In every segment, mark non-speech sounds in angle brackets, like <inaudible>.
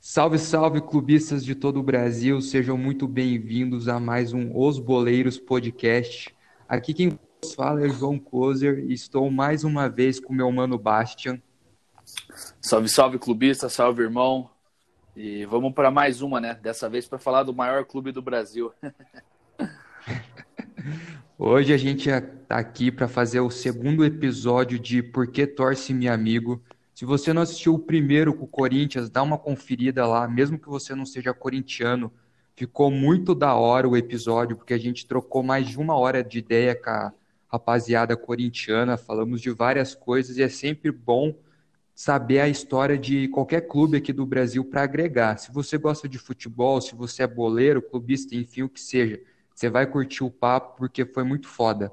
Salve, salve, clubistas de todo o Brasil, sejam muito bem-vindos a mais um Os Boleiros Podcast. Aqui quem fala é João Kozer e estou mais uma vez com meu mano Bastian. Salve, salve, clubista, salve, irmão. E vamos para mais uma, né? Dessa vez para falar do maior clube do Brasil. <laughs> Hoje a gente está aqui para fazer o segundo episódio de Por que Torce Meu Amigo. Se você não assistiu o primeiro com o Corinthians, dá uma conferida lá, mesmo que você não seja corintiano. Ficou muito da hora o episódio, porque a gente trocou mais de uma hora de ideia com a rapaziada corintiana, falamos de várias coisas e é sempre bom saber a história de qualquer clube aqui do Brasil para agregar. Se você gosta de futebol, se você é boleiro, clubista, enfim, o que seja, você vai curtir o papo porque foi muito foda.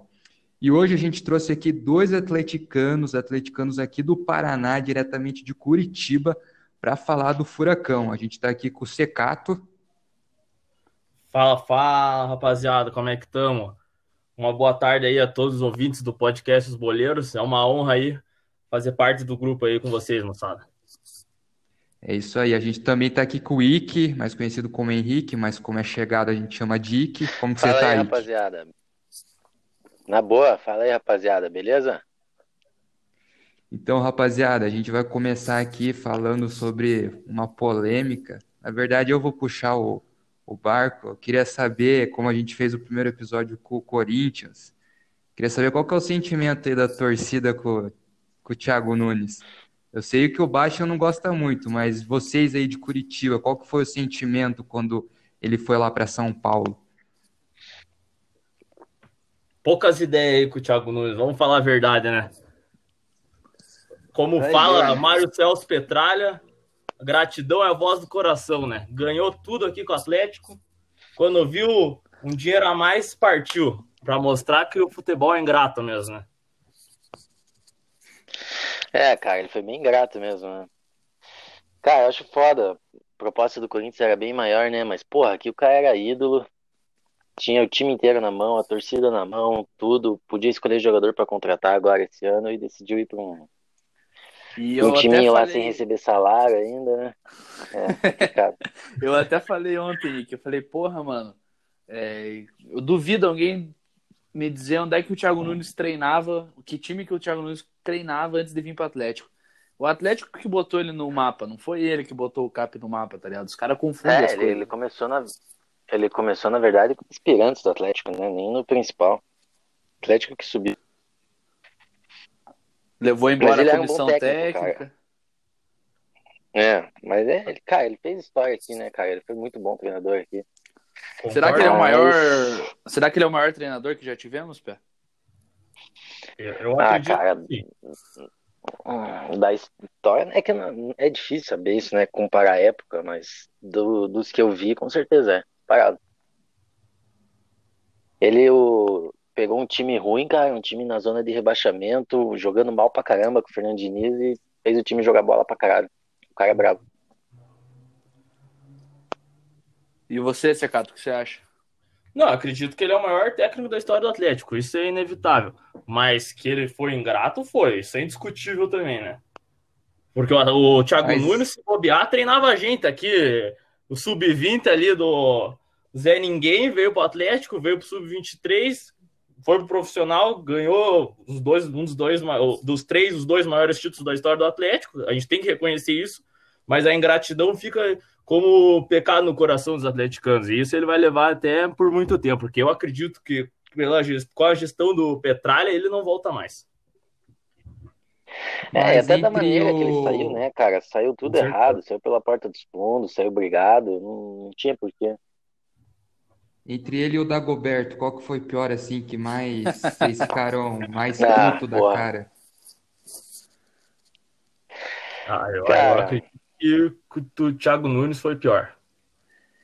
E hoje a gente trouxe aqui dois atleticanos, atleticanos aqui do Paraná, diretamente de Curitiba, para falar do Furacão. A gente está aqui com o Secato. Fala, fala, rapaziada, como é que estamos? Uma boa tarde aí a todos os ouvintes do podcast Os Boleiros. É uma honra aí fazer parte do grupo aí com vocês, moçada. É isso aí. A gente também está aqui com o Ike, mais conhecido como Henrique, mas como é chegado a gente chama de Ike. Como Fala você tá aí, aí? rapaziada. Na boa, fala aí, rapaziada, beleza? Então, rapaziada, a gente vai começar aqui falando sobre uma polêmica. Na verdade, eu vou puxar o, o barco. Eu queria saber, como a gente fez o primeiro episódio com o Corinthians, queria saber qual que é o sentimento aí da torcida com, com o Thiago Nunes. Eu sei que o Baixa não gosta muito, mas vocês aí de Curitiba, qual que foi o sentimento quando ele foi lá para São Paulo? Poucas ideias aí com o Thiago Nunes, vamos falar a verdade, né? Como fala Mário Celso Petralha, gratidão é a voz do coração, né? Ganhou tudo aqui com o Atlético. Quando viu um dinheiro a mais, partiu. Para mostrar que o futebol é ingrato mesmo, né? É, cara, ele foi bem grato mesmo, né? Cara, eu acho foda. A proposta do Corinthians era bem maior, né? Mas, porra, aqui o cara era ídolo. Tinha o time inteiro na mão, a torcida na mão, tudo. Podia escolher jogador pra contratar agora esse ano e decidiu ir pra um, E um timinho lá falei, sem receber salário ainda, né? É, <laughs> eu até falei ontem que eu falei, porra, mano, é, eu duvido alguém me dizer onde é que o Thiago Nunes treinava, que time que o Thiago Nunes treinava antes de vir pro Atlético. O Atlético que botou ele no mapa, não foi ele que botou o Cap no mapa, tá ligado? Os caras confundem É, as ele, coisas. ele começou na. Ele começou, na verdade, com aspirantes do Atlético, né? Nem no principal. Atlético que subiu. Levou embora a era um comissão técnico, técnica. É, mas é, ele, cara, ele fez história aqui, né, cara? Ele foi muito bom treinador aqui. Será que ele é o maior. Será que ele é o maior treinador que já tivemos, Pé? Eu, eu Ah, acredito cara, que sim. Hum, da história é que não- é difícil saber isso, né? Comparar a época, mas do- dos que eu vi, com certeza é. Parado. Ele o, pegou um time ruim, cara, um time na zona de rebaixamento, jogando mal pra caramba com o Fernando Diniz e fez o time jogar bola pra caralho. O cara é bravo. E você, Secato, o que você acha? Não, acredito que ele é o maior técnico da história do Atlético, isso é inevitável. Mas que ele foi ingrato, foi. Isso é indiscutível também, né? Porque o, o Thiago Mas- Nunes, se bobear, treinava a gente aqui. O sub-20 ali do Zé Ninguém veio pro Atlético, veio pro sub-23, foi pro profissional, ganhou os dois, um dos dois, dos três, os dois maiores títulos da história do Atlético. A gente tem que reconhecer isso. Mas a ingratidão fica como pecado no coração dos atleticanos. E isso ele vai levar até por muito tempo, porque eu acredito que pela, gest- com a gestão do Petralha ele não volta mais. É, e Mas até da maneira que ele o- saiu, né, cara? Saiu tudo Com certeza. errado, saiu pela porta dos fundos, saiu brigado, não, não tinha porquê. Entre ele e o Dagoberto, qual que foi pior, assim, que mais <laughs> vocês ficaram mais Ah, puto da porra. cara? Ah, eu, Cara. eu acredito que o Thiago Nunes foi pior.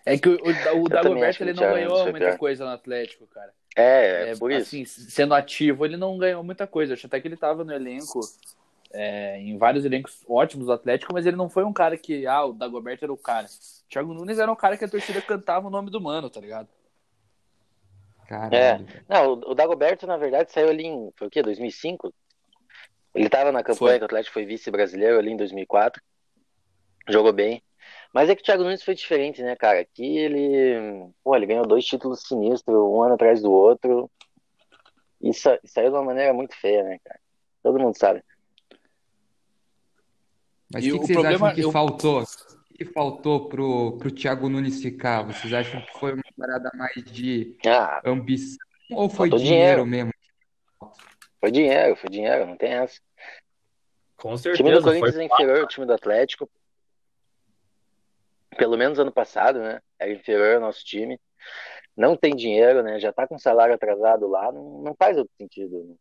É que o, o, o Dagoberto ele não ganhou muita pior. coisa no Atlético, cara. É, é, É, por isso. assim, sendo ativo, ele não ganhou muita coisa. Acho até que ele tava no elenco, é, em vários elencos ótimos do Atlético, mas ele não foi um cara que, ah, o Dagoberto era o cara. O Thiago Nunes era um cara que a torcida cantava o nome do mano, tá ligado? Caralho. É. Não, o, o Dagoberto, na verdade, saiu ali em. Foi o quê? 2005? Ele tava na campanha Foi. que o Atlético foi vice-brasileiro ali em 2004. Jogou bem. Mas é que o Thiago Nunes foi diferente, né, cara? Aqui ele. Pô, ele ganhou dois títulos sinistros, um ano atrás do outro. E sa- saiu de uma maneira muito feia, né, cara? Todo mundo sabe. Mas E o que, o que vocês problema- acham que eu- faltou? O que faltou pro, pro Thiago Nunes ficar? Vocês acham que foi uma parada mais de Ah, ambição ou foi dinheiro dinheiro. mesmo? foi dinheiro, foi dinheiro, não tem essa. Com O time do certeza. Corinthians Foi é inferior ao time do Atlético. Pelo menos ano passado, né? Era inferior ao nosso time. Não tem dinheiro, né? Já tá com salário atrasado lá, não, não faz outro sentido.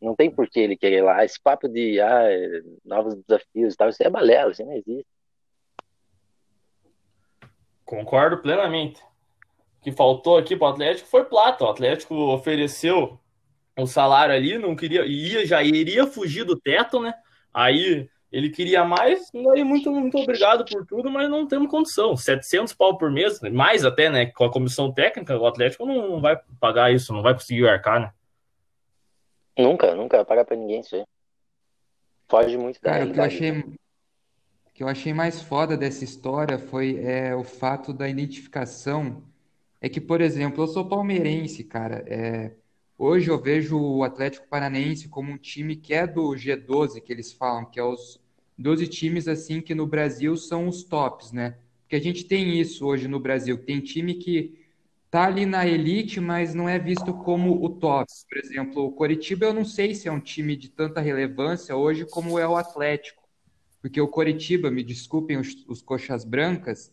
Não tem por que ele querer ir lá. Esse papo de ah, é, novos desafios e tal, isso é balela, isso não existe. Concordo plenamente. O que faltou aqui para o Atlético foi plata. O Atlético ofereceu o salário ali, não queria, ia, já iria fugir do teto, né? Aí ele queria mais, e muito, muito obrigado por tudo, mas não temos condição. 700 pau por mês, mais até, né? Com a comissão técnica, o Atlético não, não vai pagar isso, não vai conseguir arcar, né? Nunca, nunca vai pagar pra ninguém isso aí. Foge muito da Cara, o que eu achei, o que eu achei mais foda dessa história foi é, o fato da identificação. É que, por exemplo, eu sou palmeirense, cara. É, hoje eu vejo o Atlético Paranaense como um time que é do G12, que eles falam, que é os 12 times assim que no Brasil são os tops, né? Porque a gente tem isso hoje no Brasil, tem time que tá ali na elite, mas não é visto como o top. Por exemplo, o Coritiba eu não sei se é um time de tanta relevância hoje como é o Atlético. Porque o Coritiba, me desculpem os, os coxas brancas,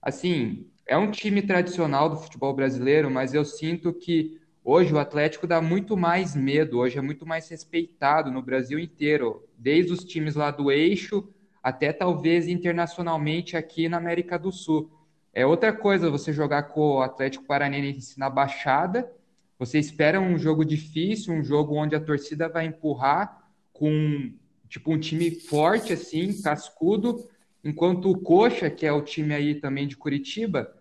assim, é um time tradicional do futebol brasileiro, mas eu sinto que hoje o Atlético dá muito mais medo, hoje é muito mais respeitado no Brasil inteiro, desde os times lá do eixo até talvez internacionalmente aqui na América do Sul. É outra coisa você jogar com o Atlético Paranaense na Baixada, você espera um jogo difícil, um jogo onde a torcida vai empurrar com tipo um time forte assim, cascudo, enquanto o Coxa, que é o time aí também de Curitiba,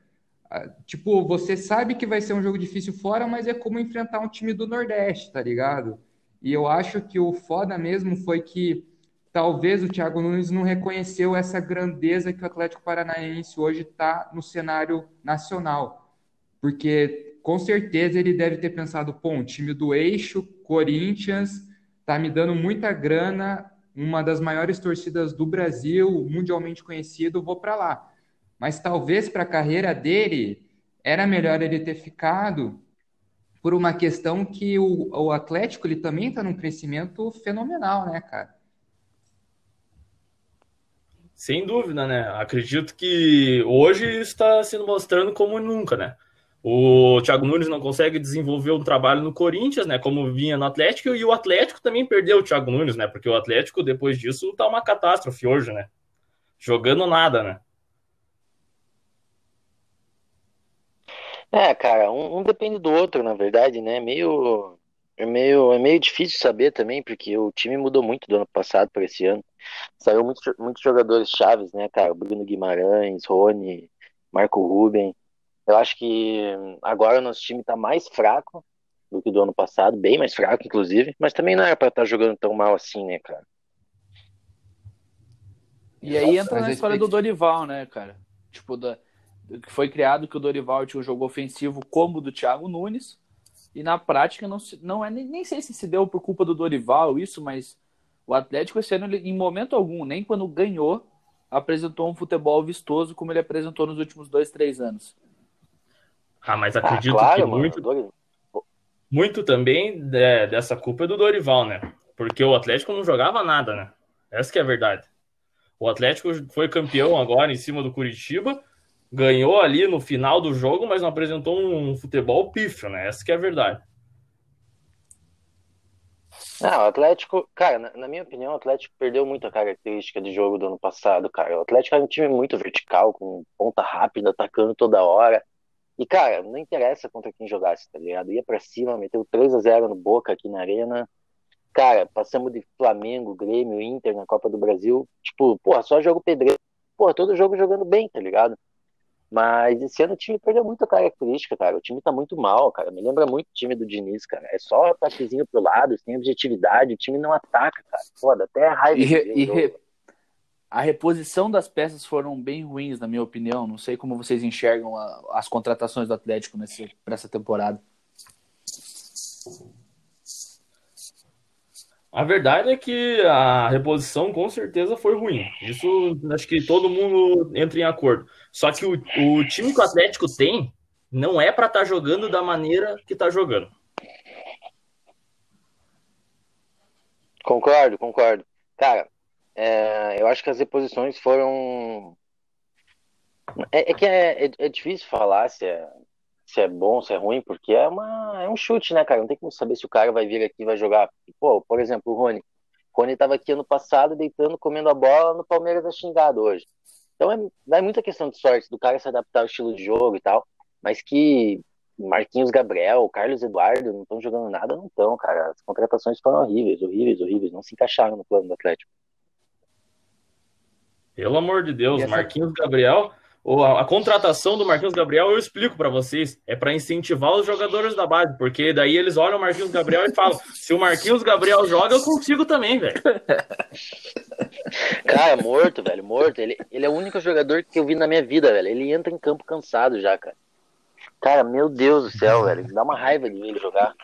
tipo, você sabe que vai ser um jogo difícil fora, mas é como enfrentar um time do Nordeste, tá ligado? E eu acho que o foda mesmo foi que talvez o Thiago Nunes não reconheceu essa grandeza que o Atlético Paranaense hoje está no cenário nacional. Porque com certeza ele deve ter pensado, pô, um time do eixo, Corinthians, tá me dando muita grana, uma das maiores torcidas do Brasil, mundialmente conhecido, vou para lá. Mas talvez para a carreira dele era melhor ele ter ficado por uma questão que o, o Atlético ele também está num crescimento fenomenal, né, cara? Sem dúvida, né? Acredito que hoje está se mostrando como nunca, né? O Thiago Nunes não consegue desenvolver um trabalho no Corinthians, né? Como vinha no Atlético, e o Atlético também perdeu o Thiago Nunes, né? Porque o Atlético, depois disso, tá uma catástrofe hoje, né? Jogando nada, né? É, cara, um, um depende do outro, na verdade, né? Meio, é meio, é meio difícil saber também, porque o time mudou muito do ano passado para esse ano. Saiu muitos, muitos jogadores chaves, né, cara? Bruno Guimarães, Rony, Marco Ruben. Eu acho que agora o nosso time tá mais fraco do que do ano passado, bem mais fraco, inclusive, mas também não era pra estar jogando tão mal assim, né, cara? E aí entra na a história do Dorival, né, cara? Tipo, da, do que foi criado que o Dorival tinha um jogo ofensivo como o do Thiago Nunes. E na prática não, se- não é nem, nem sei se se deu por culpa do Dorival isso, mas o Atlético esse ano, ele, em momento algum, nem quando ganhou, apresentou um futebol vistoso como ele apresentou nos últimos dois, três anos. Ah, mas Ah, acredito que claro, mano. muito, muito também é, dessa culpa é do Dorival, né? Porque o Atlético não jogava nada, né? Essa que é a verdade. O Atlético foi campeão agora em cima do Curitiba, ganhou ali no final do jogo, mas não apresentou um futebol pífio, né? Essa que é a verdade. Ah, o Atlético, cara, na, na minha opinião, o Atlético perdeu muito a característica de jogo do ano passado, cara. O Atlético era um time muito vertical, com ponta rápida, atacando toda hora. E, cara, não interessa contra quem jogasse, tá ligado? Ia pra cima, meteu 3 a 0 no Boca aqui na Arena. Cara, passamos de Flamengo, Grêmio, Inter na Copa do Brasil. Tipo, porra, só jogo pedreiro. Porra, todo jogo jogando bem, tá ligado? Mas esse ano o time perdeu muita característica, cara. O time tá muito mal, cara. Me lembra muito o time do Diniz, cara. É só ataquezinho pro lado, sem objetividade. O time não ataca, cara. Foda, até a raiva. E, re, e re, a reposição das peças foram bem ruins, na minha opinião. Não sei como vocês enxergam a, as contratações do Atlético para essa temporada. A verdade é que a reposição com certeza foi ruim. Isso acho que todo mundo entra em acordo. Só que o, o time que o Atlético tem não é para estar tá jogando da maneira que está jogando. Concordo, concordo. Cara, é, eu acho que as reposições foram. É, é que é, é, é, difícil falar se é, se é bom, se é ruim, porque é, uma, é um chute, né, cara? Não tem como saber se o cara vai vir aqui e vai jogar. Pô, por exemplo, o Rony. O Rony estava aqui ano passado, deitando, comendo a bola, no Palmeiras é xingado hoje. Então é, é muita questão de sorte do cara se adaptar ao estilo de jogo e tal. Mas que Marquinhos Gabriel, Carlos Eduardo não estão jogando nada, não estão, cara. As contratações foram horríveis, horríveis, horríveis. Não se encaixaram no plano do Atlético. Pelo amor de Deus, essa... Marquinhos Gabriel a, a contratação do Marquinhos Gabriel, eu explico para vocês, é para incentivar os jogadores da base, porque daí eles olham o Marquinhos Gabriel e falam: se o Marquinhos Gabriel joga, eu consigo também, velho. <laughs> Cara, morto, velho, morto. Ele, ele é o único jogador que eu vi na minha vida, velho. Ele entra em campo cansado já, cara. Cara, meu Deus do céu, velho. Dá uma raiva de ver ele jogar.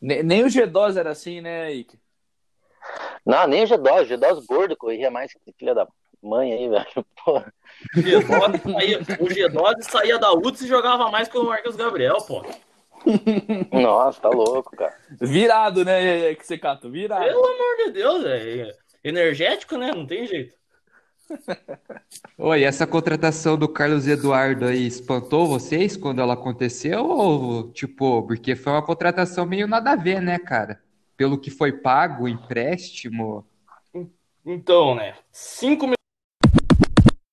Nem, nem o G2 era assim, né, Ike? Não, nem o G2. O G2 gordo corria mais que filha da mãe aí, velho. <laughs> Porra. O G12 saía, da UTS e jogava mais que o Marcos Gabriel, pô. Nossa, tá louco, cara. Virado, né, que você cata? Virado. Pelo amor de Deus, é energético, né? Não tem jeito. Oi, essa contratação do Carlos Eduardo aí espantou vocês quando ela aconteceu? Ou, tipo, porque foi uma contratação meio nada a ver, né, cara? Pelo que foi pago, empréstimo. Então, né? 5 mil.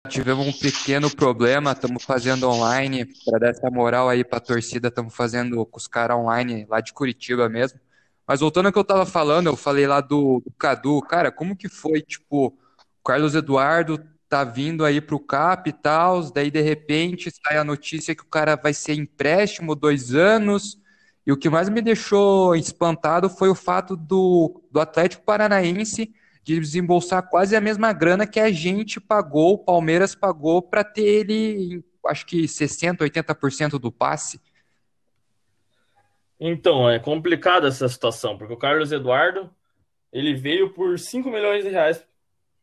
Tivemos um pequeno problema, estamos fazendo online, para dar essa moral aí para a torcida, estamos fazendo com os caras online lá de Curitiba mesmo. Mas voltando ao que eu estava falando, eu falei lá do, do Cadu, cara, como que foi, tipo, o Carlos Eduardo tá vindo aí pro CAP e tal, daí de repente sai a notícia que o cara vai ser empréstimo dois anos, e o que mais me deixou espantado foi o fato do, do Atlético Paranaense de desembolsar quase a mesma grana que a gente pagou, o Palmeiras pagou para ter ele, acho que 60%, 80% do passe. Então, é complicada essa situação, porque o Carlos Eduardo, ele veio por 5 milhões de reais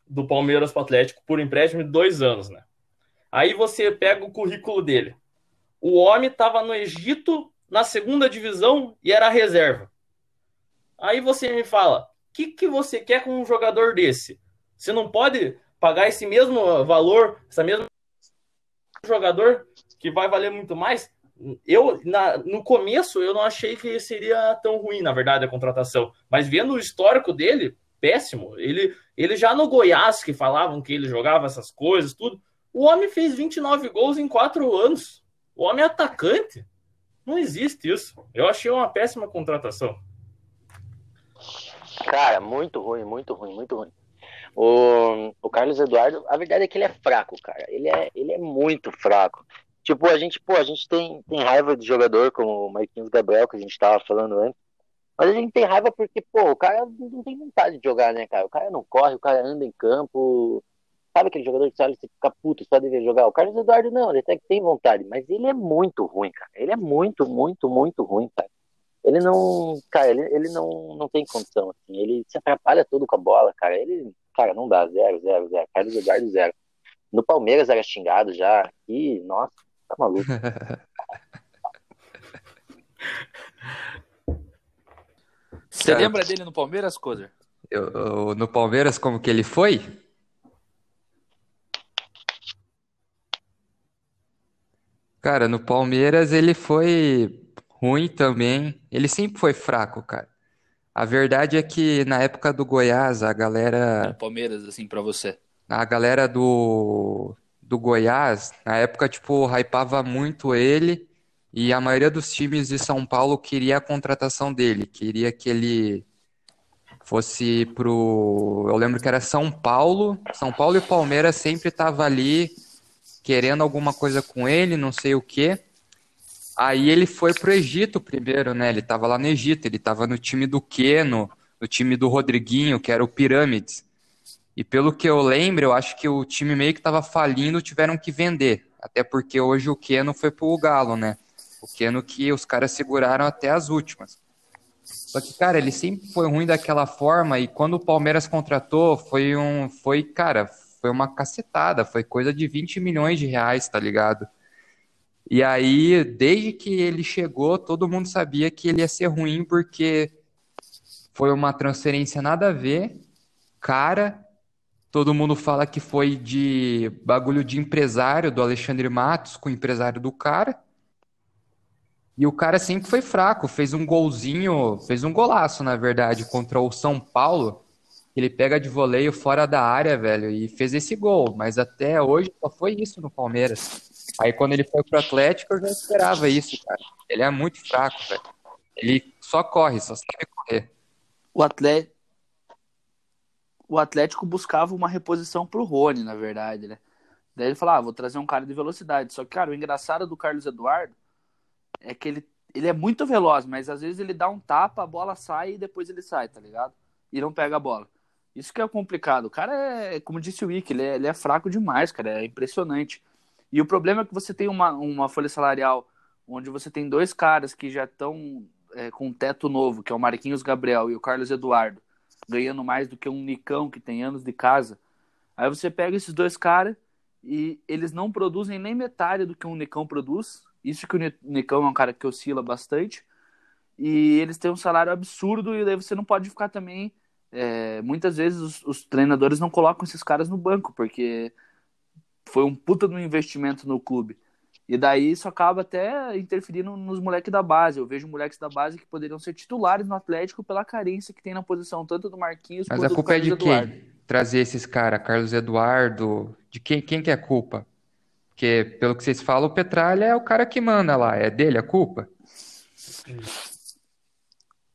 do Palmeiras para o Atlético por empréstimo de dois anos, né? Aí você pega o currículo dele. O homem estava no Egito na segunda divisão e era reserva. Aí você me fala, que, que você quer com um jogador desse? Você não pode pagar esse mesmo valor, essa mesma jogador que vai valer muito mais? Eu, na, no começo, eu não achei que seria tão ruim, na verdade, a contratação. Mas vendo o histórico dele, péssimo. Ele, ele já no Goiás, que falavam que ele jogava essas coisas, tudo. O homem fez 29 gols em quatro anos. O homem é atacante. Não existe isso. Eu achei uma péssima contratação. Cara, muito ruim, muito ruim, muito ruim. O, o Carlos Eduardo, a verdade é que ele é fraco, cara. Ele é, ele é muito fraco. Tipo, a gente, pô, a gente tem, tem raiva de jogador como o Marquinhos Gabriel, que a gente tava falando antes. Mas a gente tem raiva porque, pô, o cara não tem vontade de jogar, né, cara? O cara não corre, o cara anda em campo. Sabe aquele jogador que olha e fica puto só de ver jogar? O Carlos Eduardo não, ele até que tem vontade, mas ele é muito ruim, cara. Ele é muito, muito, muito ruim, cara ele não, cara, ele, ele não, não tem condição, assim, ele se atrapalha todo com a bola, cara, ele, cara, não dá, zero, zero, zero, Carlos Eduardo, zero. No Palmeiras era xingado já, e, nossa, tá maluco. <laughs> Você cara, lembra dele no Palmeiras, Cozer? Eu, eu, no Palmeiras, como que ele foi? Cara, no Palmeiras ele foi ruim também. Ele sempre foi fraco, cara. A verdade é que na época do Goiás, a galera. Palmeiras, assim, pra você. A galera do, do Goiás, na época, tipo, hypava muito ele. E a maioria dos times de São Paulo queria a contratação dele. Queria que ele fosse pro. Eu lembro que era São Paulo. São Paulo e Palmeiras sempre tava ali querendo alguma coisa com ele, não sei o quê. Aí ele foi pro Egito primeiro, né? Ele tava lá no Egito, ele tava no time do Keno, no time do Rodriguinho, que era o Pirâmides. E pelo que eu lembro, eu acho que o time meio que tava falindo, tiveram que vender. Até porque hoje o Keno foi pro Galo, né? O Keno que os caras seguraram até as últimas. Só que, cara, ele sempre foi ruim daquela forma e quando o Palmeiras contratou, foi um. Foi, cara, foi uma cacetada, foi coisa de 20 milhões de reais, tá ligado? E aí, desde que ele chegou, todo mundo sabia que ele ia ser ruim, porque foi uma transferência nada a ver, cara. Todo mundo fala que foi de bagulho de empresário do Alexandre Matos com o empresário do cara. E o cara sempre foi fraco, fez um golzinho, fez um golaço, na verdade, contra o São Paulo. Ele pega de voleio fora da área, velho, e fez esse gol. Mas até hoje só foi isso no Palmeiras. Aí quando ele foi pro Atlético, eu já esperava isso, cara. Ele é muito fraco, velho. Ele só corre, só sabe correr. O Atlético, o Atlético buscava uma reposição pro Rony, na verdade, né? Daí ele falou, ah, vou trazer um cara de velocidade. Só que, cara, o engraçado do Carlos Eduardo é que ele, ele é muito veloz, mas às vezes ele dá um tapa, a bola sai e depois ele sai, tá ligado? E não pega a bola. Isso que é complicado. O cara é, como disse o Wick, ele é, ele é fraco demais, cara. É impressionante. E o problema é que você tem uma, uma folha salarial onde você tem dois caras que já estão é, com um teto novo, que é o Marquinhos Gabriel e o Carlos Eduardo, ganhando mais do que um Nicão que tem anos de casa. Aí você pega esses dois caras e eles não produzem nem metade do que um Nicão produz. Isso que o Nicão é um cara que oscila bastante. E eles têm um salário absurdo e daí você não pode ficar também. É, muitas vezes os, os treinadores não colocam esses caras no banco, porque foi um puta no investimento no clube. E daí isso acaba até interferindo nos moleques da base. Eu vejo moleques da base que poderiam ser titulares no Atlético pela carência que tem na posição, tanto do Marquinhos Mas quanto a culpa do é de Eduardo. quem? Trazer esses caras, Carlos Eduardo, de quem, quem que é a culpa? Porque, pelo que vocês falam, o Petralha é o cara que manda lá, é dele a culpa?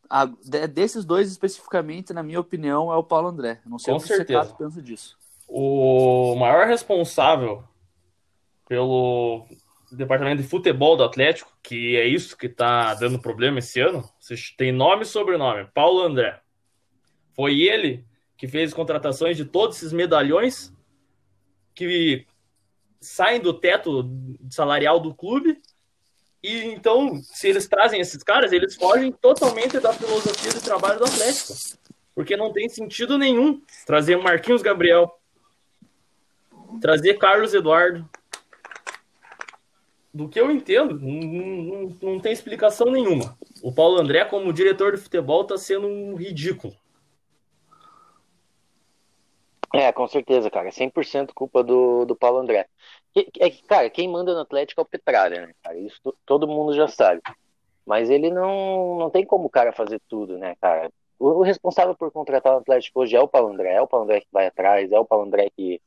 A, de, desses dois especificamente, na minha opinião, é o Paulo André. Não sei Com o que você certeza. pensa disso. O maior responsável pelo departamento de futebol do Atlético, que é isso que tá dando problema esse ano, têm nome e sobrenome, Paulo André. Foi ele que fez contratações de todos esses medalhões que saem do teto salarial do clube. E então, se eles trazem esses caras, eles fogem totalmente da filosofia de trabalho do Atlético. Porque não tem sentido nenhum trazer Marquinhos Gabriel, trazer Carlos Eduardo. Do que eu entendo, não, não, não tem explicação nenhuma. O Paulo André, como diretor de futebol, está sendo um ridículo. É, com certeza, cara. 100% culpa do, do Paulo André. É que, cara, quem manda no Atlético é o Petralha, né, cara? Isso to- todo mundo já sabe. Mas ele não, não tem como o cara fazer tudo, né, cara? O, o responsável por contratar o Atlético hoje é o Paulo André. É o Paulo André que vai atrás, é o Paulo André que,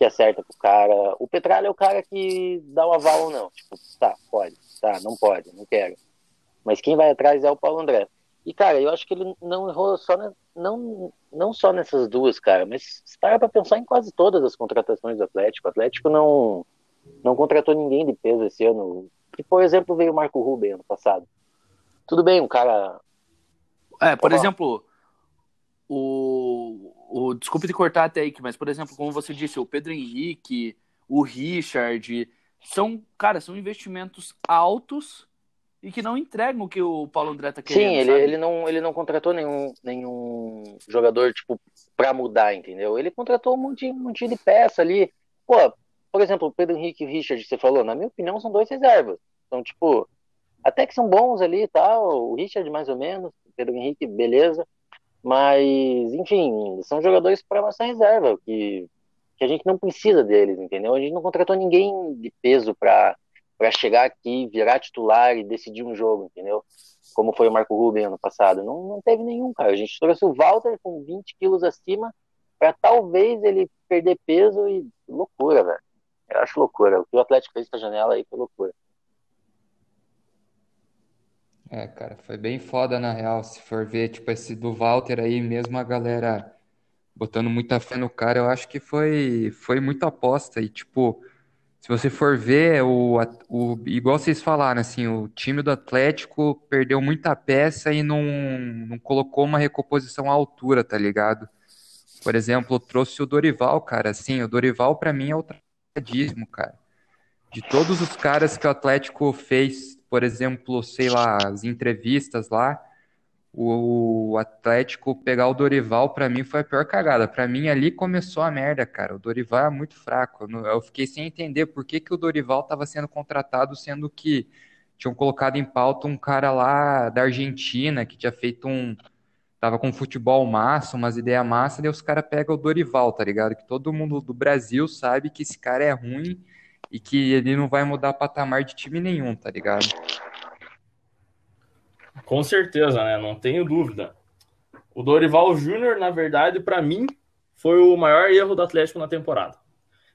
que acerta pro cara. O Petralha é o cara que dá o aval ou não. Tipo, tá, pode, tá, não pode, não quero. Mas quem vai atrás é o Paulo André. E, cara, eu acho que ele não errou só na- não, não só nessas duas, cara, mas se parar pra pensar em quase todas as contratações do Atlético. O Atlético não, não contratou ninguém de peso esse ano. E, por exemplo, veio o Marco Ruben ano passado. Tudo bem, um cara. É, por exemplo, o, o. Desculpe te cortar até aí, mas, por exemplo, como você disse, o Pedro Henrique, o Richard, são, cara, são investimentos altos e que não entregam o que o Paulo André tá querendo. Sim, ele, sabe? ele, não, ele não contratou nenhum, nenhum jogador, tipo, pra mudar, entendeu? Ele contratou um monte, um monte de peça ali. Pô, por exemplo, o Pedro Henrique e o Richard, você falou, na minha opinião, são dois reservas. Então, tipo, até que são bons ali e tal. O Richard, mais ou menos. O Pedro Henrique, beleza. Mas, enfim, são jogadores para nossa reserva, que, que a gente não precisa deles, entendeu? A gente não contratou ninguém de peso para chegar aqui, virar titular e decidir um jogo, entendeu? Como foi o Marco Ruben ano passado. Não, não teve nenhum, cara. A gente trouxe o Walter com 20 quilos acima para talvez ele perder peso e loucura, velho. Eu acho loucura. O que o Atlético fez com a janela aí foi loucura. É, cara, foi bem foda na real. Se for ver, tipo, esse do Walter aí, mesmo a galera botando muita fé no cara, eu acho que foi, foi muita aposta. E, tipo, se você for ver, o, o, igual vocês falaram, assim, o time do Atlético perdeu muita peça e não, não colocou uma recomposição à altura, tá ligado? Por exemplo, trouxe o Dorival, cara. Assim, o Dorival para mim é o tradismo, cara. De todos os caras que o Atlético fez, por exemplo, sei lá, as entrevistas lá, o Atlético pegar o Dorival, para mim, foi a pior cagada. Para mim, ali começou a merda, cara. O Dorival é muito fraco. Eu fiquei sem entender por que, que o Dorival estava sendo contratado, sendo que tinham colocado em pauta um cara lá da Argentina, que tinha feito um. Tava com futebol massa, umas ideias massa, daí os caras pegam o Dorival, tá ligado? Que todo mundo do Brasil sabe que esse cara é ruim e que ele não vai mudar patamar de time nenhum, tá ligado? Com certeza, né? Não tenho dúvida. O Dorival Júnior, na verdade, para mim, foi o maior erro do Atlético na temporada.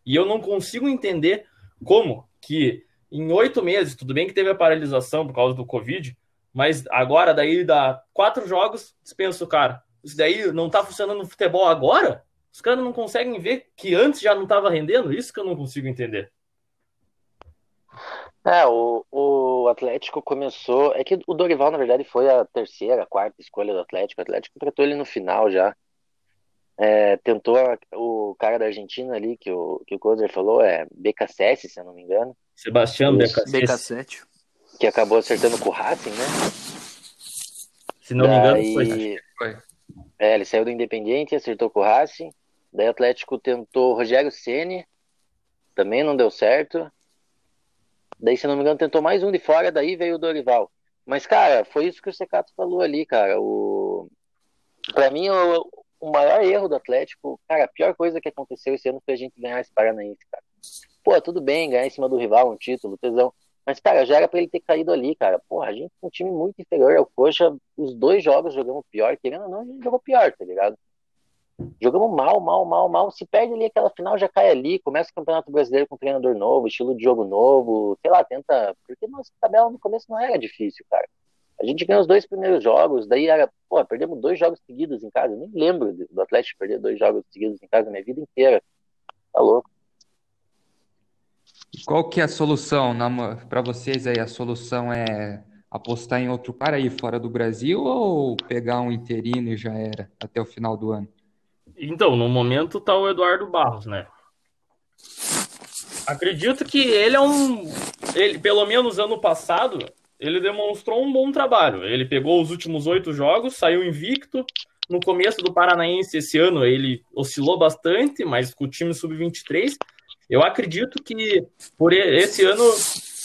E eu não consigo entender como que em oito meses, tudo bem que teve a paralisação por causa do Covid, mas agora daí dá quatro jogos, dispensa o cara. Isso daí não tá funcionando no futebol agora? Os caras não conseguem ver que antes já não estava rendendo? Isso que eu não consigo entender. É, o, o Atlético começou. É que o Dorival, na verdade, foi a terceira, a quarta escolha do Atlético. O Atlético contratou ele no final já. É, tentou o cara da Argentina ali, que o, que o Kozer falou, é BKSS, se eu não me engano. Sebastião BKSS. Que acabou acertando com o Racing, né? Se não Daí... me engano, foi. É, ele saiu do Independiente, acertou com o Racing. Daí o Atlético tentou o Rogério Ceni, também não deu certo. Daí, se não me engano, tentou mais um de fora, daí veio o Dorival. Mas, cara, foi isso que o Secato falou ali, cara. O... Pra mim, o, o maior erro do Atlético, cara, a pior coisa que aconteceu esse ano foi a gente ganhar esse Paranaense, cara. Pô, tudo bem, ganhar em cima do rival, um título, tesão. Mas, cara, já era pra ele ter caído ali, cara. Porra, a gente é um time muito inferior ao Coxa. Os dois jogos jogamos pior, querendo ou não, a gente jogou pior, tá ligado? Jogamos mal, mal, mal, mal. Se perde ali aquela final, já cai ali. Começa o Campeonato Brasileiro com um treinador novo, estilo de jogo novo. Sei lá, tenta. Porque nossa tabela no começo não era difícil, cara. A gente ganhou os dois primeiros jogos, daí era. Pô, perdemos dois jogos seguidos em casa. Eu nem lembro do Atlético perder dois jogos seguidos em casa minha vida inteira. Tá louco. Qual que é a solução para vocês aí? A solução é apostar em outro cara aí fora do Brasil ou pegar um interino e já era até o final do ano? Então, no momento tá o Eduardo Barros, né? Acredito que ele é um. Ele, pelo menos ano passado, ele demonstrou um bom trabalho. Ele pegou os últimos oito jogos, saiu invicto. No começo do Paranaense esse ano ele oscilou bastante, mas com o time sub-23. Eu acredito que por esse ano,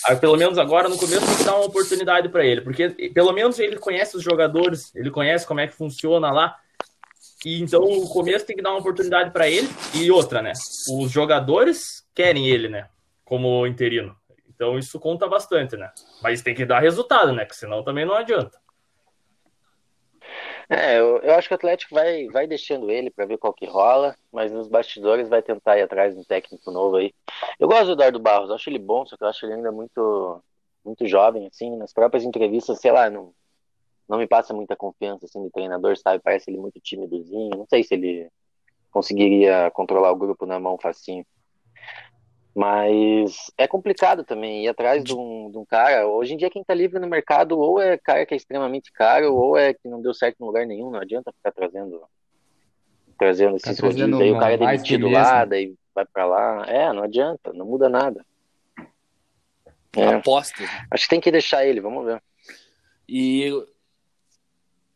ah, pelo menos agora no começo, tem que dar uma oportunidade para ele, porque pelo menos ele conhece os jogadores, ele conhece como é que funciona lá. E então o começo tem que dar uma oportunidade para ele. E outra, né? Os jogadores querem ele, né? Como interino. Então isso conta bastante, né? Mas tem que dar resultado, né? Que senão também não adianta. É, eu, eu acho que o Atlético vai, vai deixando ele para ver qual que rola, mas nos bastidores vai tentar ir atrás de um técnico novo aí. Eu gosto do Eduardo Barros, acho ele bom, só que eu acho ele ainda muito, muito jovem, assim, nas próprias entrevistas, sei lá, não, não me passa muita confiança assim de treinador, sabe? Parece ele muito timidozinho. Não sei se ele conseguiria controlar o grupo na mão facinho. Mas é complicado também ir atrás de um, de um, cara. Hoje em dia, quem tá livre no mercado ou é cara que é extremamente caro, ou é que não deu certo em lugar nenhum. Não adianta ficar trazendo trazendo esses tá rodízios. Aí o cara é demitido lá, daí vai para lá. É, não adianta, não muda nada. É. Aposta. Acho que tem que deixar ele, vamos ver. E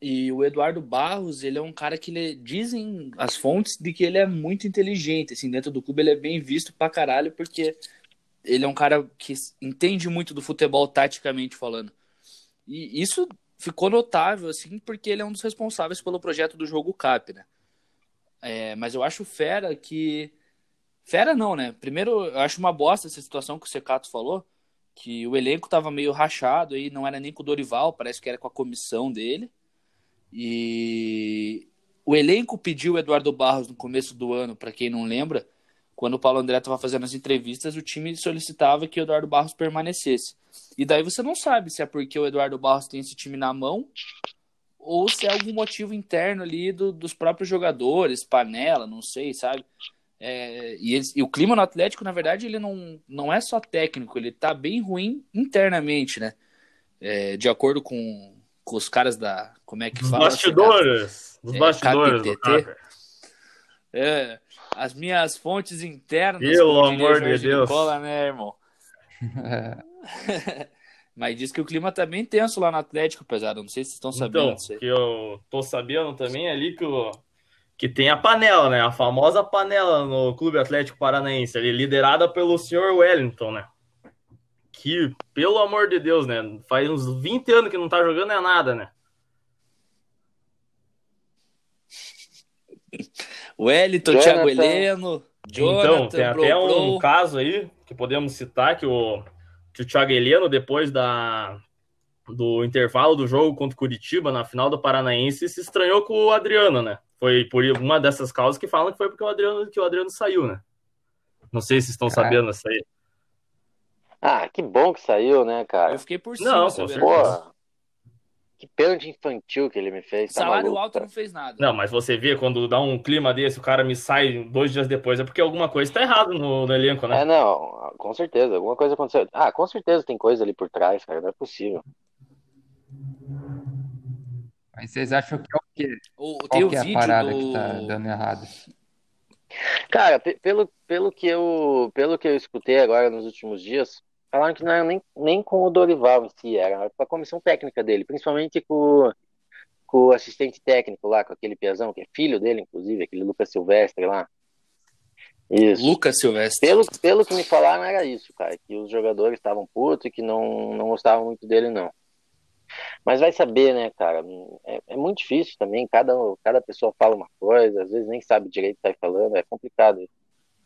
e o Eduardo Barros, ele é um cara que ele, dizem as fontes de que ele é muito inteligente, assim, dentro do clube ele é bem visto pra caralho, porque ele é um cara que entende muito do futebol taticamente falando. E isso ficou notável, assim, porque ele é um dos responsáveis pelo projeto do jogo CAP, né? É, mas eu acho fera que. Fera não, né? Primeiro, eu acho uma bosta essa situação que o Secato falou, que o elenco tava meio rachado aí, não era nem com o Dorival, parece que era com a comissão dele. E o elenco pediu o Eduardo Barros no começo do ano, para quem não lembra, quando o Paulo André estava fazendo as entrevistas, o time solicitava que o Eduardo Barros permanecesse. E daí você não sabe se é porque o Eduardo Barros tem esse time na mão ou se é algum motivo interno ali do, dos próprios jogadores, panela, não sei, sabe? É, e, eles, e, o clima no Atlético, na verdade, ele não, não é só técnico, ele tá bem ruim internamente, né? É, de acordo com, com os caras da. Como é que Os fala? bastidores. Os É, bastidores. Caca. É, as minhas fontes internas. Pelo amor de Deus. Nicola, né, irmão? <laughs> Mas diz que o clima tá bem tenso lá no Atlético, apesar. Não sei se vocês estão sabendo Então, que eu tô sabendo também ali que, o, que tem a panela, né? A famosa panela no Clube Atlético Paranaense, ali, liderada pelo senhor Wellington, né? Que, pelo amor de Deus, né? Faz uns 20 anos que não tá jogando é nada, né? Wellington, Jonathan. Thiago Heleno, Jonathan, então, tem Bro, até um Bro. caso aí que podemos citar que o, que o Thiago Heleno, depois da, do intervalo do jogo contra o Curitiba, na final do Paranaense, se estranhou com o Adriano, né? Foi por uma dessas causas que falam que foi porque o Adriano, que o Adriano saiu, né? Não sei se estão sabendo isso aí. Ah, que bom que saiu, né, cara? Eu fiquei por cima, Não, com certeza. Que pênalti infantil que ele me fez. Tá Salário maluco, alto cara. não fez nada. Não, mas você vê, quando dá um clima desse, o cara me sai dois dias depois, é porque alguma coisa tá errada no, no elenco, né? É, não, com certeza. Alguma coisa aconteceu. Ah, com certeza tem coisa ali por trás, cara. Não é possível. Mas vocês acham que é o quê? O, tem Qual o que é a parada do... que tá dando errado? Cara, pe- pelo, pelo que eu, pelo que eu escutei agora nos últimos dias, falaram que não era nem, nem com o Dorival em si, era com a comissão técnica dele, principalmente com, com o assistente técnico lá, com aquele piazão, que é filho dele, inclusive, aquele Lucas Silvestre lá. Isso. Lucas Silvestre. Pelo, pelo que me falaram, era isso, cara, que os jogadores estavam putos e que não, não gostavam muito dele, não. Mas vai saber, né, cara? É, é muito difícil também, cada, cada pessoa fala uma coisa, às vezes nem sabe direito o que tá falando, é complicado.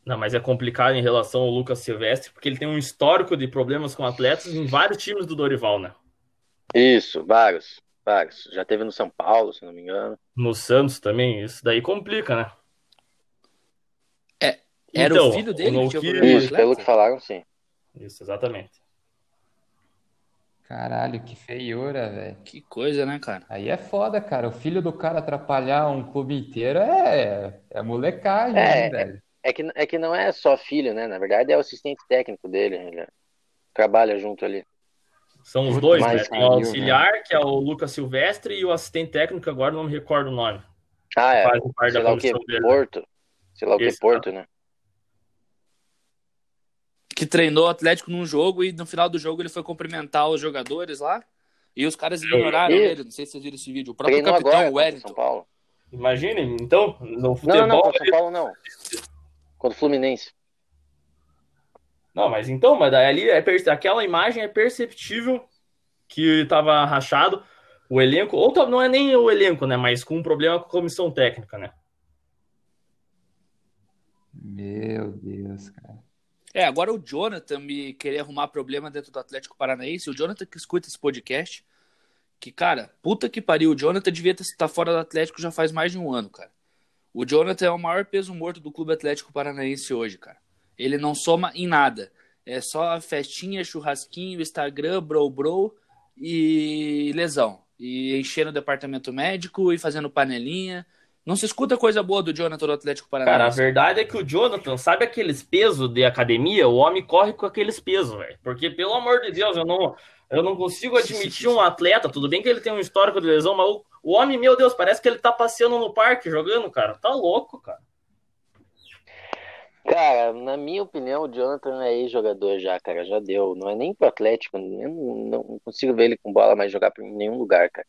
Não, mas é complicado em relação ao Lucas Silvestre, porque ele tem um histórico de problemas com atletas em vários times do Dorival, né? Isso, vários, vários. Já teve no São Paulo, se não me engano. No Santos também, isso daí complica, né? É, Era Então, o filho dele no que tinha Isso, pelo que falaram, sim. Isso, exatamente. Caralho, que feiura, velho. Que coisa, né, cara? Aí é foda, cara. O filho do cara atrapalhar um clube inteiro é, é molecagem, É, hein, velho? É que, é que não é só filho, né? Na verdade, é o assistente técnico dele. Ele trabalha junto ali. São os dois, que né? Tem o auxiliar, que é o Lucas Silvestre, e o assistente técnico, agora não me recordo o nome. Ah, é. Faz parte Sei da lá o que, dele. Porto. Sei lá o que, Porto, né? Que treinou o Atlético num jogo e no final do jogo ele foi cumprimentar os jogadores lá. E os caras ignoraram Isso. ele. Não sei se vocês viram esse vídeo. O próprio Treinou capitão agora o São Wellington. Paulo. Imagine, então, no Não, futebol. não, contra o São Paulo não. Contra o Fluminense. Não, mas então, mas daí ali é per- aquela imagem é perceptível que tava rachado o elenco, ou tá- não é nem o elenco, né? Mas com um problema com a comissão técnica, né? Meu Deus, cara. É, agora o Jonathan me querer arrumar problema dentro do Atlético Paranaense. O Jonathan que escuta esse podcast. Que, cara, puta que pariu. O Jonathan devia estar fora do Atlético já faz mais de um ano, cara. O Jonathan é o maior peso morto do Clube Atlético Paranaense hoje, cara. Ele não soma em nada. É só festinha, churrasquinho, Instagram, bro bro e lesão. E enchendo o departamento médico e fazendo panelinha. Não se escuta coisa boa do Jonathan do Atlético Cara, a Paranaense. verdade é que o Jonathan, sabe aqueles pesos de academia? O homem corre com aqueles pesos, velho. Porque, pelo amor de Deus, eu não, eu não consigo admitir um atleta. Tudo bem que ele tem um histórico de lesão, mas o, o homem, meu Deus, parece que ele tá passeando no parque jogando, cara. Tá louco, cara. Cara, na minha opinião, o Jonathan é ex-jogador já, cara. Já deu. Não é nem pro Atlético. Eu não, não consigo ver ele com bola mais jogar em nenhum lugar, cara.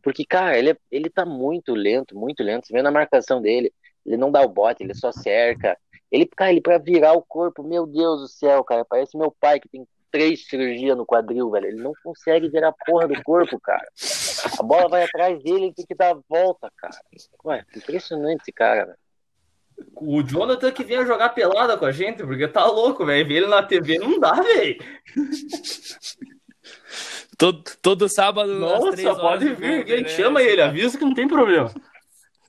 Porque, cara, ele, é- ele tá muito lento, muito lento. Você vê na marcação dele, ele não dá o bote, ele só cerca. Ele, cara, ele pra virar o corpo, meu Deus do céu, cara. Parece meu pai que tem três cirurgias no quadril, velho. Ele não consegue virar a porra do corpo, cara. A bola vai atrás dele, ele tem que dar a volta, cara. Ué, impressionante esse cara, velho. O Jonathan que vinha jogar pelada com a gente, porque tá louco, velho. Ver ele na TV não dá, velho. Todo, todo sábado, às três Nossa, horas pode vir, né? chama ele, avisa que não tem problema.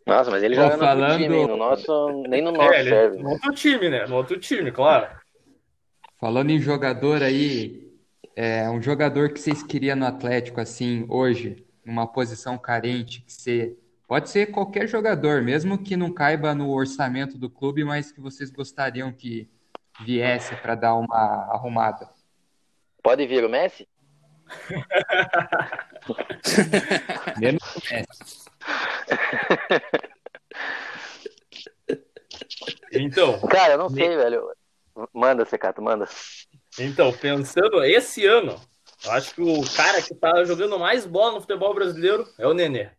Nossa, mas ele Pô, joga no falando- time, hein? no nosso, nem no nosso É, serve. no outro time, né? No outro time, claro. Falando em jogador aí, é um jogador que vocês queriam no Atlético, assim, hoje, numa posição carente, que você Pode ser qualquer jogador, mesmo que não caiba no orçamento do clube, mas que vocês gostariam que viesse para dar uma arrumada. Pode vir o Messi? <laughs> Menos o Messi. Então, Cara, eu não sei, velho. Manda, Secato, manda. então, pensando esse ano, eu acho que o cara que tá jogando mais bola no futebol brasileiro é o Nenê.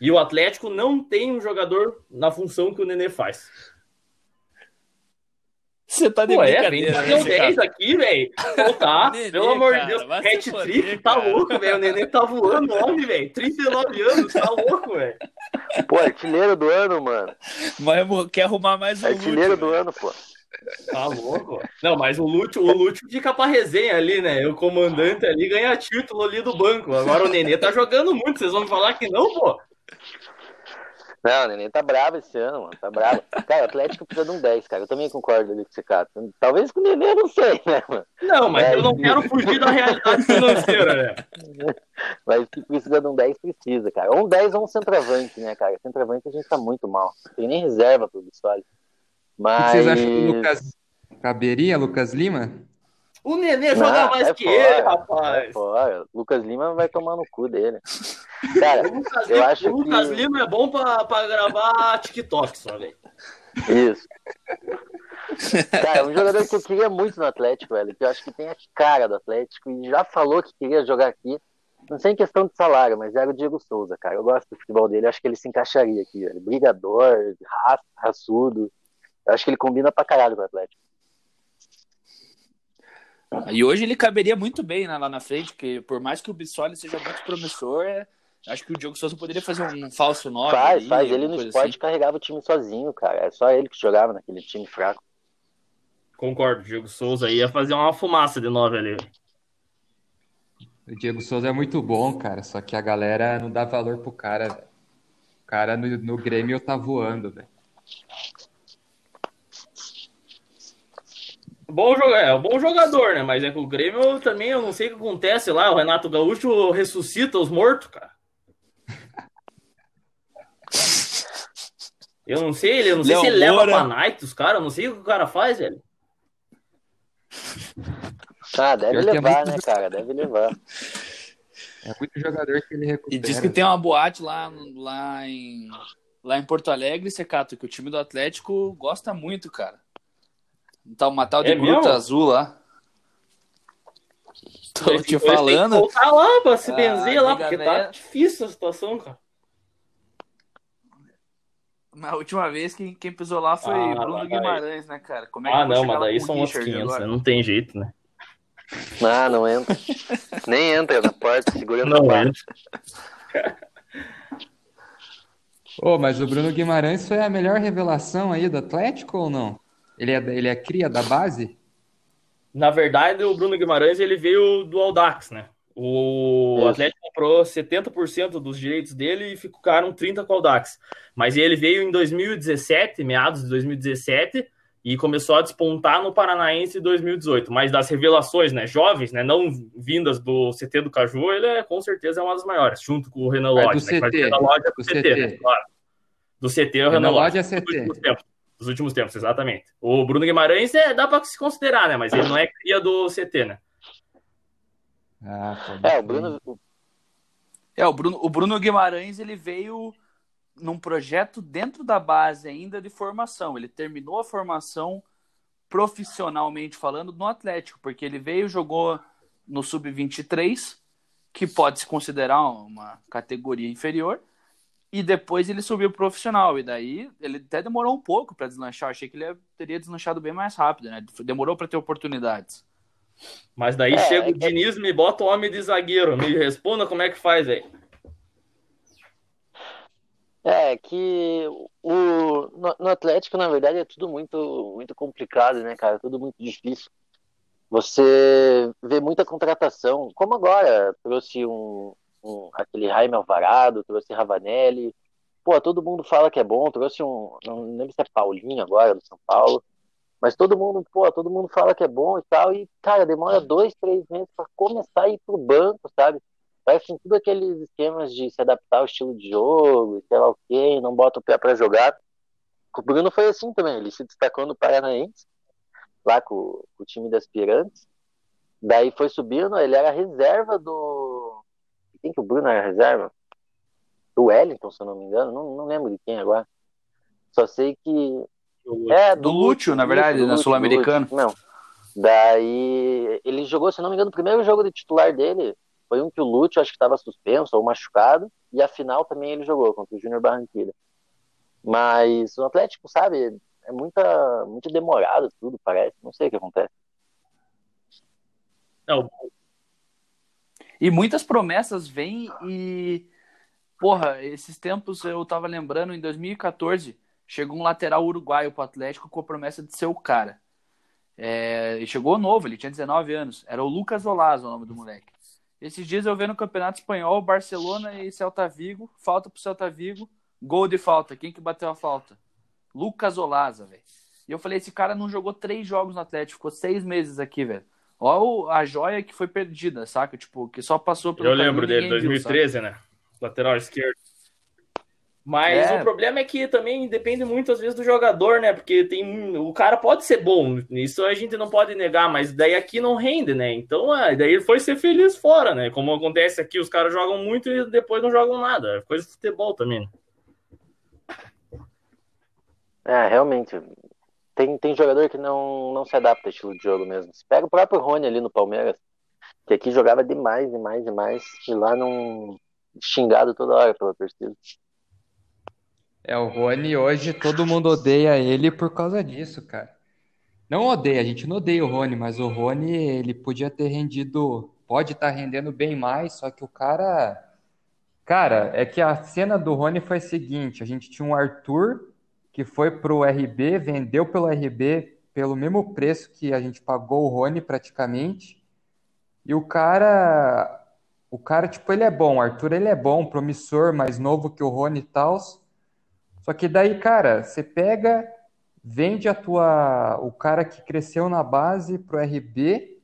E o Atlético não tem um jogador na função que o Nenê faz. Você tá de Pô, é, vem brincadeira, né, um 10 cara? aqui, velho. Pô, tá, Nenê, pelo amor de Deus. Hat trick, tá louco, velho. O Nenê tá voando, homem, velho. 39 anos, tá louco, velho. Pô, artilheiro do ano, mano. Mas quer arrumar mais um Artilheiro Lúcio, do ano, pô. Tá louco. Não, mas o Lúcio, o Lúcio fica pra resenha ali, né? O comandante ali ganha título ali do banco. Agora o Nenê tá jogando muito. Vocês vão me falar que não, pô? Não, o Nenê tá bravo esse ano, mano. Tá bravo. Cara, o Atlético precisa de um 10, cara. Eu também concordo ali com esse cara. Talvez com o Nenê, eu não sei, né, mano? Não, mas É, eu não quero fugir da realidade financeira, né? <laughs> Mas se precisa de um 10, precisa, cara. Ou um 10 ou um centroavante, né, cara? Centroavante a gente tá muito mal. Não tem nem reserva pro Bissoli. O que Mas. vocês acham do Lucas? Caberia, Lucas Lima? O Nenê joga Não, mais sai que fora, ele, rapaz. fora. Lucas Lima vai tomar no cu dele. Cara, O <laughs> Lucas, eu Lima, acho o Lucas que- Lima é bom pra, pra gravar TikTok só, velho. Isso. Cara, é um jogador que eu queria muito no Atlético, velho. Que eu acho que tem a cara do Atlético e já falou que queria jogar aqui. Não sei em questão de salário, mas era o Diego Souza, cara. Eu gosto do futebol dele, acho que ele se encaixaria aqui, velho. Brigador, raçudo. Eu acho que ele combina pra caralho com o Atlético. E hoje ele caberia muito bem né, lá na frente, porque por mais que o Bissoli seja muito promissor, é- acho que o Diogo Souza poderia fazer um falso 9. Faz, ali, faz. Ele no esporte assim. carregava o time sozinho, cara. É só ele que jogava naquele time fraco. Concordo, Diego Souza ia fazer uma fumaça de nove ali. O Diego Souza é muito bom, cara, só que a galera não dá valor pro cara, velho. O cara no, no Grêmio tá voando, velho. Bom jogador, é um bom jogador, né? Mas é que o Grêmio também, eu não sei o que acontece lá. O Renato Gaúcho ressuscita os mortos, cara. Eu não sei, ele, eu não sei Léo se ele leva Moura. pra night os caras, eu não sei o que o cara faz, velho. Ah, deve Pior que é levar, muito- né, cara? Deve levar. É muito jogador que ele recupera. E diz que tem uma boate lá, lá, em, lá em Porto Alegre, Secato, que o time do Atlético gosta muito, cara. Tá uma tal de É Gruta mesmo? Azul lá. Tô te têm que falando. voltar lá pra se Ah, benzer lá, nega porque véia. tá difícil a situação, cara. Na última vez, quem, quem pisou lá foi Ah, Bruno Guimarães, né, cara? Como é que Ah, eu vou não, mas lá daí são Richard 500, agora? né? Não tem jeito, né? Ah, não entra. Nem entra na porta, segurando Não a é. Ô, mas o Bruno Guimarães foi a melhor revelação aí do Atlético ou não? Ele é, ele é cria da base? Na verdade, o Bruno Guimarães ele veio do Audax, né? O Isso. Atlético comprou 70% dos direitos dele e ficaram 30% com o Audax. Mas ele veio em 2017, meados de 2017, e começou a despontar no Paranaense em 2018. Mas das revelações, né, jovens, né, não vindas do CT do Caju, ele é com certeza é uma das maiores, junto com o Renan Mas Lodge. do né, CT, da é do CT, CT. né, claro. Do CT é o Renan Renan Lodge. É CT. Últimos tempos. Dos últimos tempos, exatamente. O Bruno Guimarães é, dá para se considerar, né? Mas ele não é cria do CT, né? Ah, É, o. Bruno. É, o Bruno, o Bruno Guimarães, ele veio num projeto dentro da base ainda de formação. Ele terminou a formação profissionalmente falando no Atlético, porque ele veio, jogou no Sub-23, que pode se considerar uma categoria inferior, e depois ele subiu pro profissional. E daí ele até demorou um pouco para deslanchar. Eu achei que ele teria deslanchado bem mais rápido, né? Demorou para ter oportunidades. Mas daí É, chega é o que- Diniz, me bota o homem de zagueiro. Me responda como é que faz aí. É, que o, no, no Atlético, na verdade, é tudo muito, muito complicado, né, cara? Tudo muito difícil. Você vê muita contratação, como agora, trouxe um, um aquele Jaime Alvarado, trouxe Ravanelli. Pô, todo mundo fala que é bom, trouxe um, não lembro se é Paulinho agora, do São Paulo. Mas todo mundo, pô, todo mundo fala que é bom e tal, e, cara, demora dois, três meses para começar a ir pro banco, sabe? Parecem tudo aqueles esquemas de se adaptar ao estilo de jogo, sei lá o quê, não bota o pé pra jogar. O Bruno foi assim também, ele se destacou no Paranaense, lá com, com o time das Pirantes. Daí foi subindo, ele era reserva do. Quem que o Bruno era reserva? Do Wellington, se eu não me engano, não, não lembro de quem agora. Só sei que. É, do, do Lúcio, na verdade, Lúcio, na Sul-Americano. Não. Daí ele jogou, se não me engano, o primeiro jogo de titular dele foi um que o Lúcio acho que estava suspenso ou machucado, e a final também ele jogou contra o Júnior Barranquilla. Mas o Atlético, sabe, é muita, muito demorado tudo, parece. Não sei o que acontece. Não. E muitas promessas vêm e. Porra, esses tempos eu tava lembrando, em 2014, chegou um lateral uruguaio pro Atlético com a promessa de ser o cara. É, e chegou novo, ele tinha 19 anos. Era o Lucas Olazo o nome do moleque. Esses dias eu vi no Campeonato Espanhol, Barcelona e Celta Vigo, falta pro Celta Vigo, gol de falta. Quem que bateu a falta? Lucas Olaza, velho. E eu falei, esse cara não jogou três jogos no Atlético, ficou seis meses aqui, velho. Olha a joia que foi perdida, saca? Tipo, que só passou pelo. Eu lembro dele, 2013, viu, né? Lateral esquerdo. Mas é. o problema é que também depende muito, às vezes, do jogador, né? Porque tem o cara pode ser bom, isso a gente não pode negar, mas daí aqui não rende, né? Então, ah, daí ele foi ser feliz fora, né? Como acontece aqui, os caras jogam muito e depois não jogam nada. É coisa de futebol também. Né? É, realmente. Tem, tem jogador que não, não se adapta ao estilo de jogo mesmo. Se pega o próprio Rony ali no Palmeiras, que aqui jogava demais, demais, demais, e lá não. xingado toda hora pela torcida. É, o Rony hoje todo mundo odeia ele por causa disso, cara. Não odeia, a gente não odeia o Rony, mas o Rony ele podia ter rendido, pode estar tá rendendo bem mais, só que o cara. Cara, é que a cena do Rony foi a seguinte: a gente tinha um Arthur que foi para o RB, vendeu pelo RB pelo mesmo preço que a gente pagou o Rony praticamente. E o cara, o cara, tipo, ele é bom, o Arthur ele é bom, promissor, mais novo que o Rony e tal. Só que daí, cara, você pega, vende a tua, o cara que cresceu na base pro RB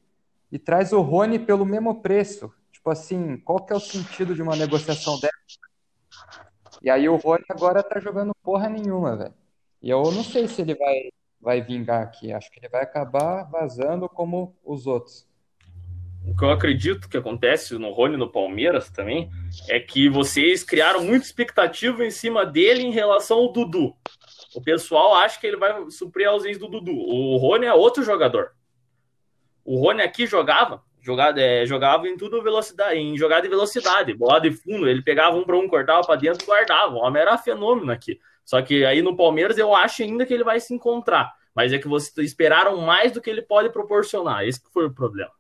e traz o Rony pelo mesmo preço. Tipo assim, qual que é o sentido de uma negociação dessa? E aí o Rony agora tá jogando porra nenhuma, velho. E eu não sei se ele vai, vai vingar aqui. Acho que ele vai acabar vazando como os outros. O que eu acredito que acontece no Rony no Palmeiras também é que vocês criaram muita expectativa em cima dele em relação ao Dudu. O pessoal acha que ele vai suprir a ausência do Dudu. O Rony é outro jogador. O Rony aqui jogava Jogada, é, jogava em tudo velocidade, em jogada de velocidade, bola de fundo, ele pegava um para um, cortava para dentro e guardava. O homem era fenômeno aqui. Só que aí no Palmeiras eu acho ainda que ele vai se encontrar. Mas é que vocês esperaram mais do que ele pode proporcionar. Esse que foi o problema.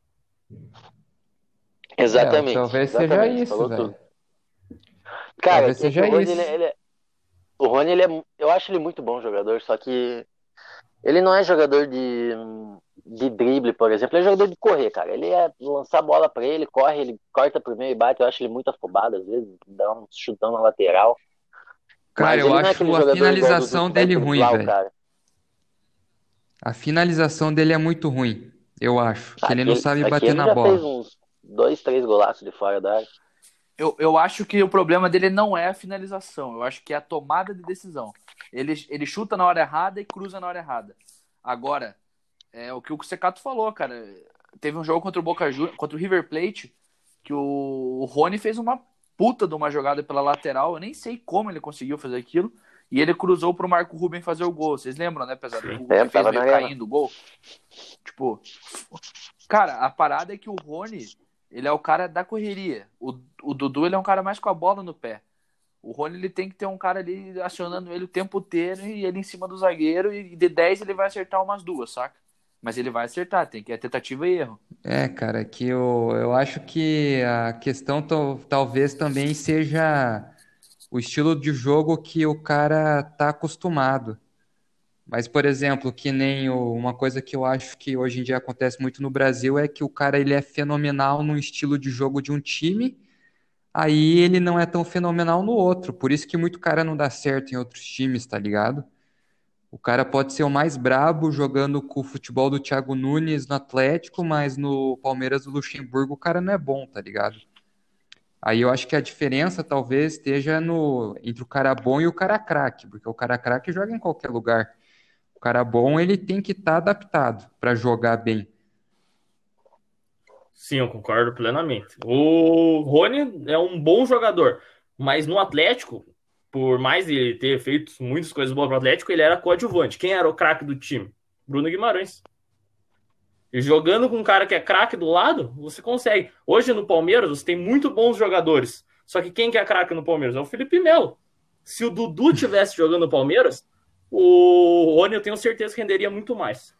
Exatamente. É, talvez exatamente, seja isso, velho. Cara, talvez seja o Rony, isso. Ele, ele é... o Rony, ele é... eu acho ele muito bom jogador, só que ele não é jogador de de drible, por exemplo, ele é jogador de correr, cara. Ele é lançar a bola para ele, corre, ele corta primeiro e bate. Eu acho ele muito afobado, às vezes, dá um chutão na lateral. Cara, eu acho é a finalização dele ruim, velho. A finalização dele é muito ruim, eu acho. Que ele não sabe bater na bola. Fez uns dois, três golaços de fora da área. Eu, eu acho que o problema dele não é a finalização, eu acho que é a tomada de decisão. Ele, ele chuta na hora errada e cruza na hora errada. Agora, é o que o Secato falou, cara. Teve um jogo contra o Boca Juniors, contra o River Plate, que o, o Rony fez uma puta de uma jogada pela lateral. Eu nem sei como ele conseguiu fazer aquilo. E ele cruzou pro Marco Ruben fazer o gol. Vocês lembram, né, pesado? O é, fez meio caindo o gol. Tipo, cara, a parada é que o Rony, ele é o cara da correria. O, o Dudu, ele é um cara mais com a bola no pé. O Rony, ele tem que ter um cara ali acionando ele o tempo inteiro e ele em cima do zagueiro. E de 10 ele vai acertar umas duas, saca? Mas ele vai acertar, tem que é tentativa e erro. É, cara, que eu, eu acho que a questão talvez também seja o estilo de jogo que o cara tá acostumado. Mas, por exemplo, que nem o, uma coisa que eu acho que hoje em dia acontece muito no Brasil é que o cara ele é fenomenal no estilo de jogo de um time, aí ele não é tão fenomenal no outro. Por isso que muito cara não dá certo em outros times, tá ligado? O cara pode ser o mais brabo jogando com o futebol do Thiago Nunes no Atlético, mas no Palmeiras do Luxemburgo o cara não é bom, tá ligado? Aí eu acho que a diferença talvez esteja no entre o cara bom e o cara craque, porque o cara craque joga em qualquer lugar. O cara bom ele tem que estar tá adaptado para jogar bem. Sim, eu concordo plenamente. O Rony é um bom jogador, mas no Atlético, por mais ele ter feito muitas coisas boas para o Atlético, ele era coadjuvante. Quem era o craque do time? Bruno Guimarães. E jogando com um cara que é craque do lado, você consegue. Hoje no Palmeiras, você tem muito bons jogadores. Só que quem que é craque no Palmeiras? É o Felipe Melo. Se o Dudu <laughs> tivesse jogando no Palmeiras, o Rony eu tenho certeza que renderia muito mais.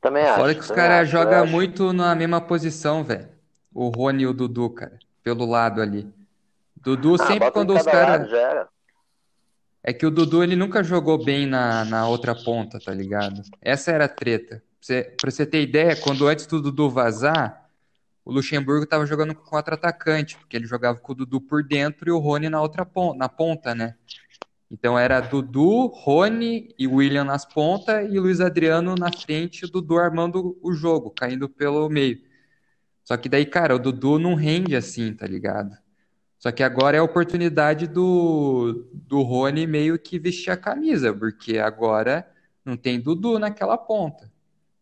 Também acho. Fora que os caras jogam muito na mesma posição, velho. O Rony e o Dudu, cara. Pelo lado ali. Dudu ah, sempre quando os caras. É que o Dudu ele nunca jogou bem na, na outra ponta, tá ligado? Essa era a treta. Pra você, pra você ter ideia, quando antes do Dudu vazar, o Luxemburgo tava jogando com outro atacante, porque ele jogava com o Dudu por dentro e o Rony na outra ponta, na ponta, né? Então era Dudu, Rony e William nas pontas e Luiz Adriano na frente, o Dudu armando o jogo, caindo pelo meio. Só que daí, cara, o Dudu não rende assim, tá ligado? Só que agora é a oportunidade do, do Rony meio que vestir a camisa, porque agora não tem Dudu naquela ponta.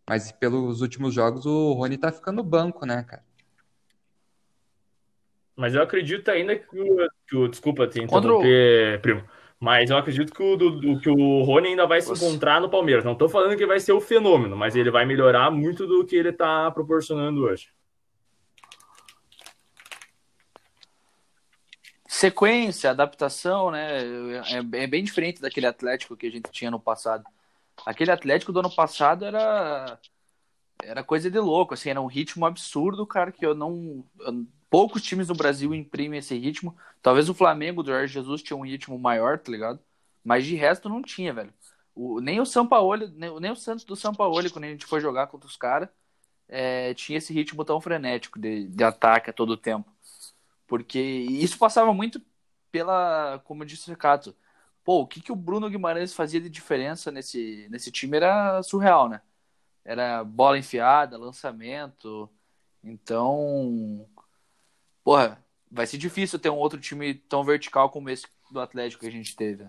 Mas pelos últimos jogos o Rony tá ficando banco, né, cara? Mas eu acredito ainda que o. Que o desculpa te interromper, primo. Mas eu acredito que o, que o Rony ainda vai se encontrar no Palmeiras. Não estou falando que vai ser o fenômeno, mas ele vai melhorar muito do que ele está proporcionando hoje. Sequência, adaptação, né? É, é, bem diferente daquele Atlético que a gente tinha no passado. Aquele Atlético do ano passado era era coisa de louco, assim, era um ritmo absurdo, cara, que eu não eu, poucos times no Brasil imprimem esse ritmo. Talvez o Flamengo do Jorge Jesus tinha um ritmo maior, tá ligado? Mas de resto não tinha, velho. O, nem o São Paulo, nem, nem, o Santos do São Paulo, quando a gente foi jogar contra os caras, é, tinha esse ritmo tão frenético de, de ataque a todo tempo. Porque isso passava muito pela, como disse o Recato, pô, o que, que o Bruno Guimarães fazia de diferença nesse, nesse time era surreal, né? Era bola enfiada, lançamento. Então, porra, vai ser difícil ter um outro time tão vertical como esse do Atlético que a gente teve.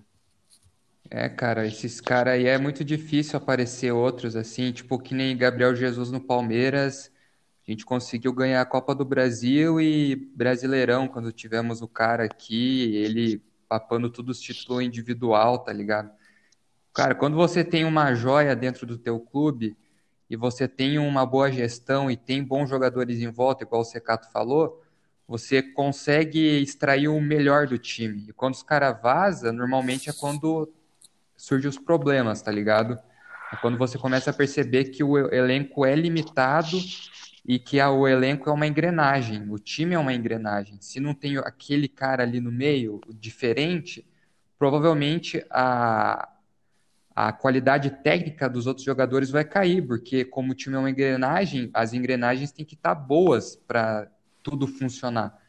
É, cara, esses caras aí é muito difícil aparecer outros assim, tipo que nem Gabriel Jesus no Palmeiras a gente conseguiu ganhar a Copa do Brasil e Brasileirão, quando tivemos o cara aqui, ele papando todos os títulos individual, tá ligado? Cara, quando você tem uma joia dentro do teu clube e você tem uma boa gestão e tem bons jogadores em volta, igual o Secato falou, você consegue extrair o melhor do time. E quando os caras vazam, normalmente é quando surgem os problemas, tá ligado? É quando você começa a perceber que o elenco é limitado e que a, o elenco é uma engrenagem, o time é uma engrenagem. Se não tem aquele cara ali no meio, diferente, provavelmente a, a qualidade técnica dos outros jogadores vai cair, porque como o time é uma engrenagem, as engrenagens têm que estar boas para tudo funcionar.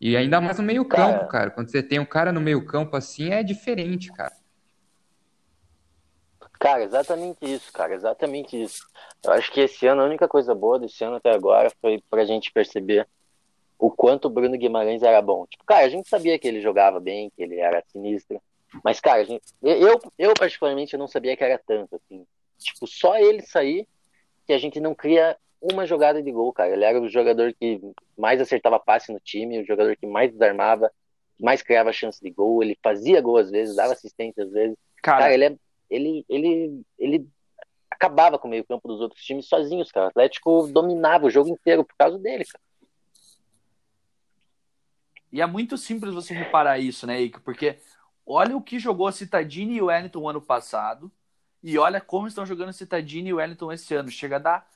E ainda mais no meio campo, cara. Quando você tem um cara no meio campo assim, é diferente, cara. Cara, exatamente isso, cara, exatamente isso. Eu acho que esse ano, a única coisa boa desse ano até agora foi pra gente perceber o quanto o Bruno Guimarães era bom. Tipo, cara, a gente sabia que ele jogava bem, que ele era sinistro, mas, cara, gente, eu, eu particularmente não sabia que era tanto, assim. Tipo, só ele sair que a gente não cria uma jogada de gol, cara. Ele era o jogador que mais acertava passe no time, o jogador que mais desarmava, mais criava chance de gol, ele fazia gol às vezes, dava assistência às vezes. Cara, cara ele é ele, ele, ele acabava com o meio-campo dos outros times sozinhos, cara. O Atlético dominava o jogo inteiro por causa dele, cara. E é muito simples você reparar isso, né, Ike? Porque olha o que jogou a Citadini e o Wellington ano passado e olha como estão jogando a Citadini e o Wellington esse ano. Chega a dar,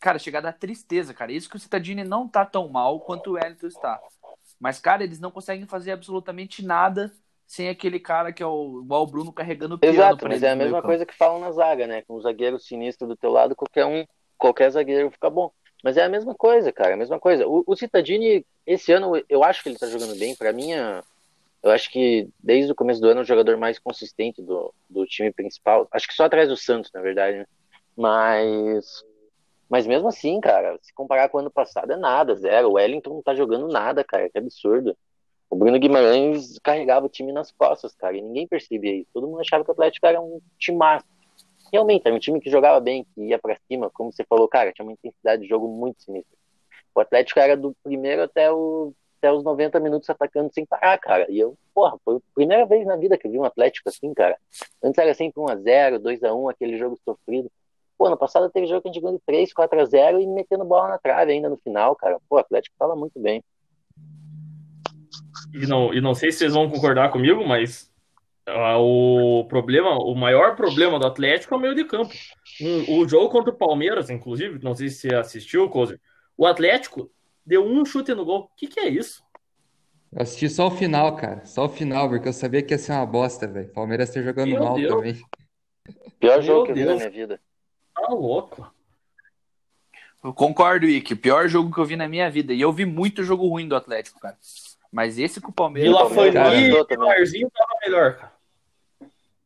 cara, chega a dar tristeza, cara. Isso que o Citadini não tá tão mal quanto o Wellington está. Mas, cara, eles não conseguem fazer absolutamente nada sem aquele cara que é o, igual o Bruno carregando o piano. Exato, mas é a mesma coisa que falam na zaga, né? Com o zagueiro sinistro do teu lado, qualquer um, qualquer zagueiro fica bom. Mas é a mesma coisa, cara, é a mesma coisa. O, o Citadini, esse ano, eu acho que ele tá jogando bem. Para mim, eu acho que desde o começo do ano, é o jogador mais consistente do, do time principal. Acho que só atrás do Santos, na verdade, né? Mas Mas mesmo assim, cara, se comparar com o ano passado, é nada, zero. O Wellington não tá jogando nada, cara, que absurdo. O Bruno Guimarães carregava o time nas costas, cara, e ninguém percebia isso. Todo mundo achava que o Atlético era um massa. Realmente, era um time que jogava bem, que ia para cima, como você falou, cara, tinha uma intensidade de jogo muito sinistra. O Atlético era do primeiro até, o, até os 90 minutos atacando sem parar, cara. E eu, porra, foi a primeira vez na vida que eu vi um Atlético assim, cara. Antes era sempre 1x0, 2x1, aquele jogo sofrido. Pô, no passado teve jogo que a gente ganhou 3, 4x0 e metendo bola na trave ainda no final, cara. Pô, o Atlético tava muito bem. E não, e não sei se vocês vão concordar comigo, mas uh, o problema, o maior problema do Atlético é o meio de campo. Um, o jogo contra o Palmeiras, inclusive, não sei se você assistiu, Cozer, o Atlético deu um chute no gol. O que, que é isso? Eu assisti só o final, cara. Só o final, porque eu sabia que ia ser uma bosta, velho. Palmeiras tá jogando Meu mal Deus. também. Pior Meu jogo que eu vi na minha vida. Tá louco. Eu concordo, Ike. Pior jogo que eu vi na minha vida. E eu vi muito jogo ruim do Atlético, cara. Mas esse com o Palmeiras. Vila Fani e Pilarzinho tava melhor, cara.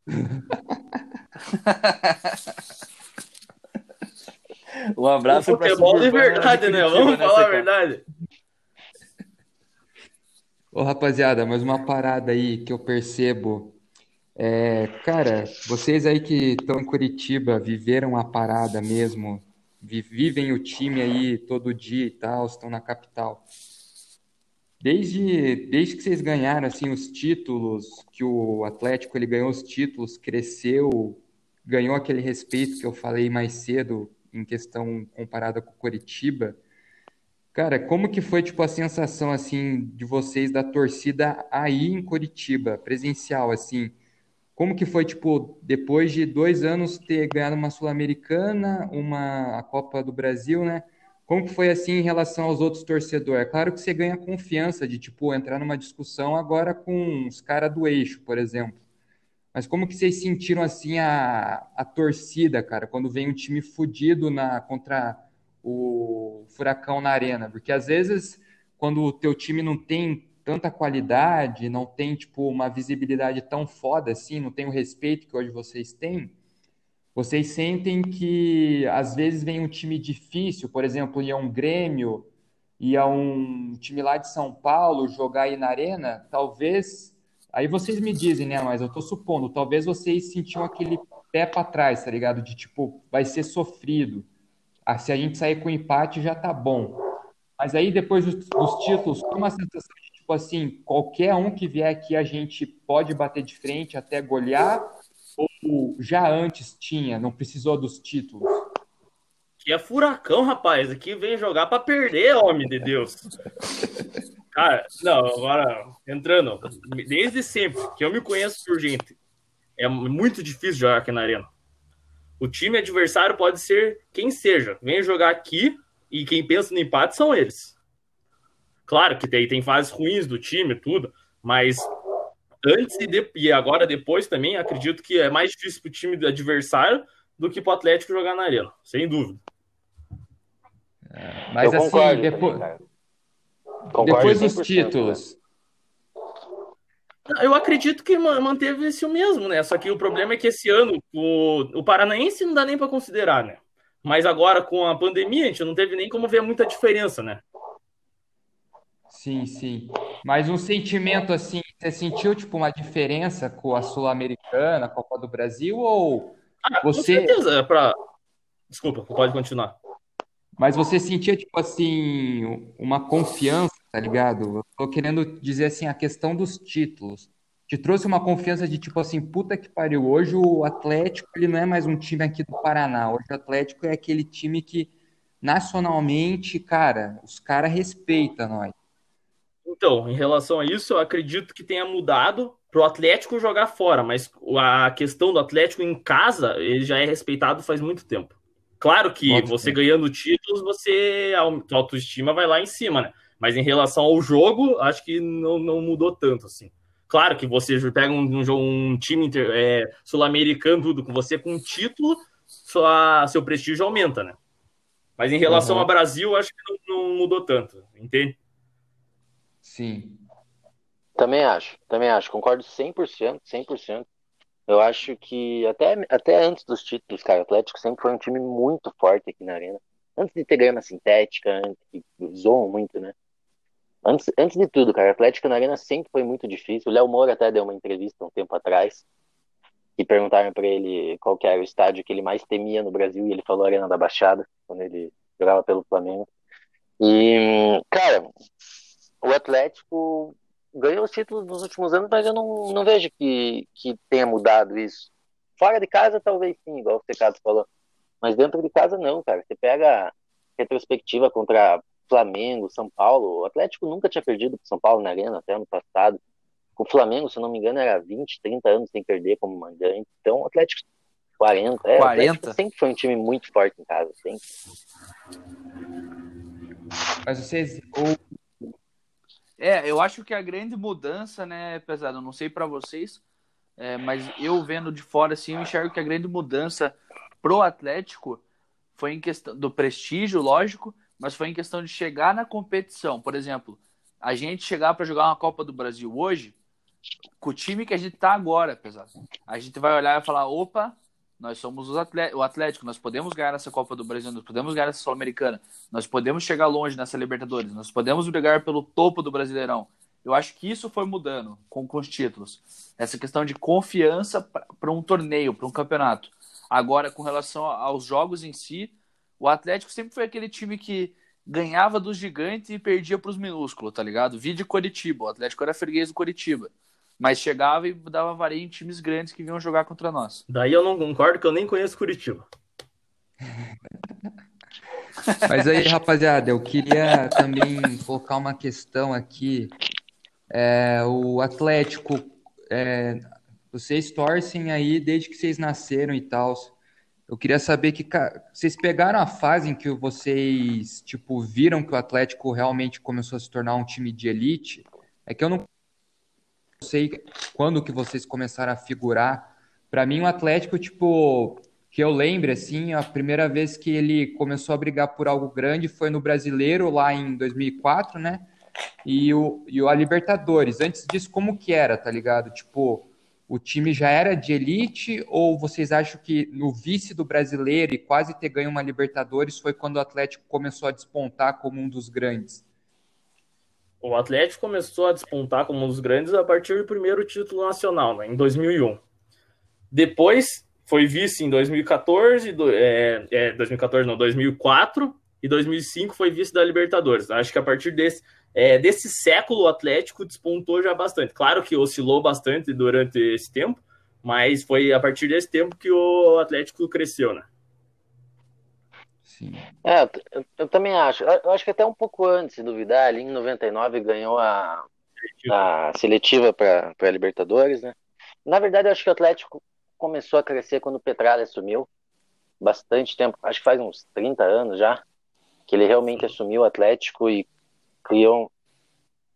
<laughs> um abraço para futebol de verdade, né? Vamos falar a verdade. Ô, rapaziada, mais uma parada aí que eu percebo. É, cara, vocês aí que estão em Curitiba, viveram a parada mesmo, vivem o time aí todo dia e tal, estão na capital. Desde, desde que vocês ganharam assim os títulos, que o Atlético ele ganhou os títulos, cresceu, ganhou aquele respeito que eu falei mais cedo em questão comparada com o Coritiba. Cara, como que foi tipo a sensação assim de vocês da torcida aí em Curitiba, presencial assim? Como que foi tipo depois de dois anos ter ganhado uma sul-americana, uma a Copa do Brasil, né? Como que foi assim em relação aos outros torcedores? É claro que você ganha confiança de, tipo, entrar numa discussão agora com os caras do eixo, por exemplo. Mas como que vocês sentiram, assim, a, a torcida, cara, quando vem um time fudido na, contra o Furacão na arena? Porque, às vezes, quando o teu time não tem tanta qualidade, não tem, tipo, uma visibilidade tão foda assim, não tem o respeito que hoje vocês têm, vocês sentem que às vezes vem um time difícil, por exemplo, ia um Grêmio, ia um time lá de São Paulo jogar aí na arena, talvez. Aí vocês me dizem, né? Mas eu tô supondo, talvez vocês sentiam aquele pé para trás, tá ligado? De tipo, vai ser sofrido. Ah, se a gente sair com empate já tá bom. Mas aí depois dos, dos títulos, com uma sensação de tipo assim, qualquer um que vier aqui a gente pode bater de frente até golear ou já antes tinha, não precisou dos títulos? Que é furacão, rapaz. Aqui vem jogar para perder, homem de Deus. Cara, não, agora entrando, desde sempre que eu me conheço por gente, é muito difícil jogar aqui na arena. O time adversário pode ser quem seja. Vem jogar aqui e quem pensa no empate são eles. Claro que tem, tem fases ruins do time, tudo, mas antes e, de, e agora depois também, acredito que é mais difícil para o time adversário do que para o Atlético jogar na arena, sem dúvida. É, mas Eu assim, depois, também, depois dos né? títulos. Eu acredito que manteve esse o mesmo, né? Só que o problema é que esse ano o, o Paranaense não dá nem para considerar, né? Mas agora com a pandemia a gente não teve nem como ver muita diferença, né? Sim, sim. Mas um sentimento assim, você sentiu tipo uma diferença com a Sul-Americana, a Copa do Brasil ou ah, você Com certeza, é para Desculpa, pode continuar. Mas você sentia tipo assim uma confiança, tá ligado? Eu tô querendo dizer assim a questão dos títulos. Te trouxe uma confiança de tipo assim, puta que pariu. Hoje o Atlético, ele não é mais um time aqui do Paraná. Hoje o Atlético é aquele time que nacionalmente, cara, os caras respeitam nós. Então, em relação a isso, eu acredito que tenha mudado para o Atlético jogar fora, mas a questão do Atlético em casa, ele já é respeitado faz muito tempo. Claro que você ganhando títulos, você a autoestima vai lá em cima, né? Mas em relação ao jogo, acho que não, não mudou tanto assim. Claro que você pega um, um, um time é, sul-americano, tudo com você com título, sua, seu prestígio aumenta, né? Mas em relação uhum. ao Brasil, acho que não, não mudou tanto, entende? Sim. Também acho, também acho. Concordo 100%, 100%. Eu acho que até, até antes dos títulos, cara, o Atlético sempre foi um time muito forte aqui na Arena. Antes de ter grama sintética, antes, que zoam muito, né? Antes, antes de tudo, cara, Atlético na Arena sempre foi muito difícil. O Léo Moura até deu uma entrevista um tempo atrás e perguntaram para ele qual era o estádio que ele mais temia no Brasil e ele falou Arena da Baixada, quando ele jogava pelo Flamengo. E, cara, o Atlético ganhou os títulos nos últimos anos, mas eu não, não vejo que, que tenha mudado isso. Fora de casa, talvez sim, igual o Secado falou. Mas dentro de casa, não, cara. Você pega a retrospectiva contra Flamengo, São Paulo. O Atlético nunca tinha perdido para São Paulo na Arena até ano passado. O Flamengo, se eu não me engano, era 20, 30 anos sem perder como mandante. Então, o Atlético 40. É, 40. sempre foi um time muito forte em casa, sempre. Mas vocês. É, eu acho que a grande mudança, né, pesado, eu não sei para vocês, é, mas eu vendo de fora assim, eu enxergo que a grande mudança pro Atlético foi em questão do prestígio, lógico, mas foi em questão de chegar na competição. Por exemplo, a gente chegar para jogar uma Copa do Brasil hoje, com o time que a gente tá agora, pesado. A gente vai olhar e falar, opa, nós somos o Atlético, nós podemos ganhar essa Copa do Brasil, nós podemos ganhar essa Sul-Americana, nós podemos chegar longe nessa Libertadores, nós podemos brigar pelo topo do Brasileirão. Eu acho que isso foi mudando com, com os títulos. Essa questão de confiança para um torneio, para um campeonato. Agora, com relação aos jogos em si, o Atlético sempre foi aquele time que ganhava dos gigantes e perdia para os minúsculos, tá ligado? Vídeo Coritiba, o Atlético era freguês do Coritiba. Mas chegava e dava vareio em times grandes que vinham jogar contra nós. Daí eu não concordo que eu nem conheço Curitiba. <laughs> Mas aí, rapaziada, eu queria também colocar uma questão aqui. É, o Atlético, é, vocês torcem aí desde que vocês nasceram e tal. Eu queria saber que vocês pegaram a fase em que vocês tipo viram que o Atlético realmente começou a se tornar um time de elite. É que eu não sei quando que vocês começaram a figurar. Para mim, o Atlético, tipo, que eu lembro, assim, a primeira vez que ele começou a brigar por algo grande foi no Brasileiro, lá em 2004, né? E o, e a Libertadores. Antes disso, como que era, tá ligado? Tipo, o time já era de elite ou vocês acham que no vice do Brasileiro e quase ter ganho uma Libertadores foi quando o Atlético começou a despontar como um dos grandes? O Atlético começou a despontar como um dos grandes a partir do primeiro título nacional, né, em 2001. Depois foi vice em 2014, do, é, é, 2014 não, 2004 e 2005 foi vice da Libertadores. Acho que a partir desse, é, desse século o Atlético despontou já bastante. Claro que oscilou bastante durante esse tempo, mas foi a partir desse tempo que o Atlético cresceu, né? Sim. É, eu, eu, também acho. Eu acho que até um pouco antes, se duvidar, ali em 99 ganhou a, a seletiva para a Libertadores, né? Na verdade, eu acho que o Atlético começou a crescer quando o Petralha assumiu. Bastante tempo, acho que faz uns 30 anos já, que ele realmente assumiu o Atlético e criou.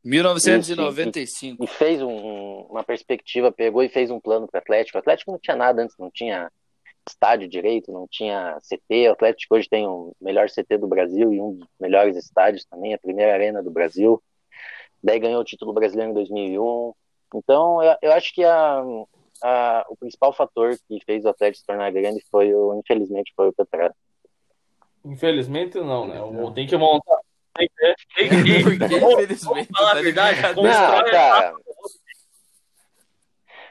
1995. E, e fez um, uma perspectiva, pegou e fez um plano para o Atlético. O Atlético não tinha nada antes, não tinha estádio direito, não tinha CT. O Atlético hoje tem o melhor CT do Brasil e um dos melhores estádios também, a primeira arena do Brasil. Daí ganhou o título brasileiro em 2001. Então, eu, eu acho que a, a, o principal fator que fez o Atlético se tornar grande foi, o, infelizmente, foi o Petróleo. Infelizmente não, né? Tem que montar. Tem que, tem que, <laughs> falar a tá verdade, não, cara,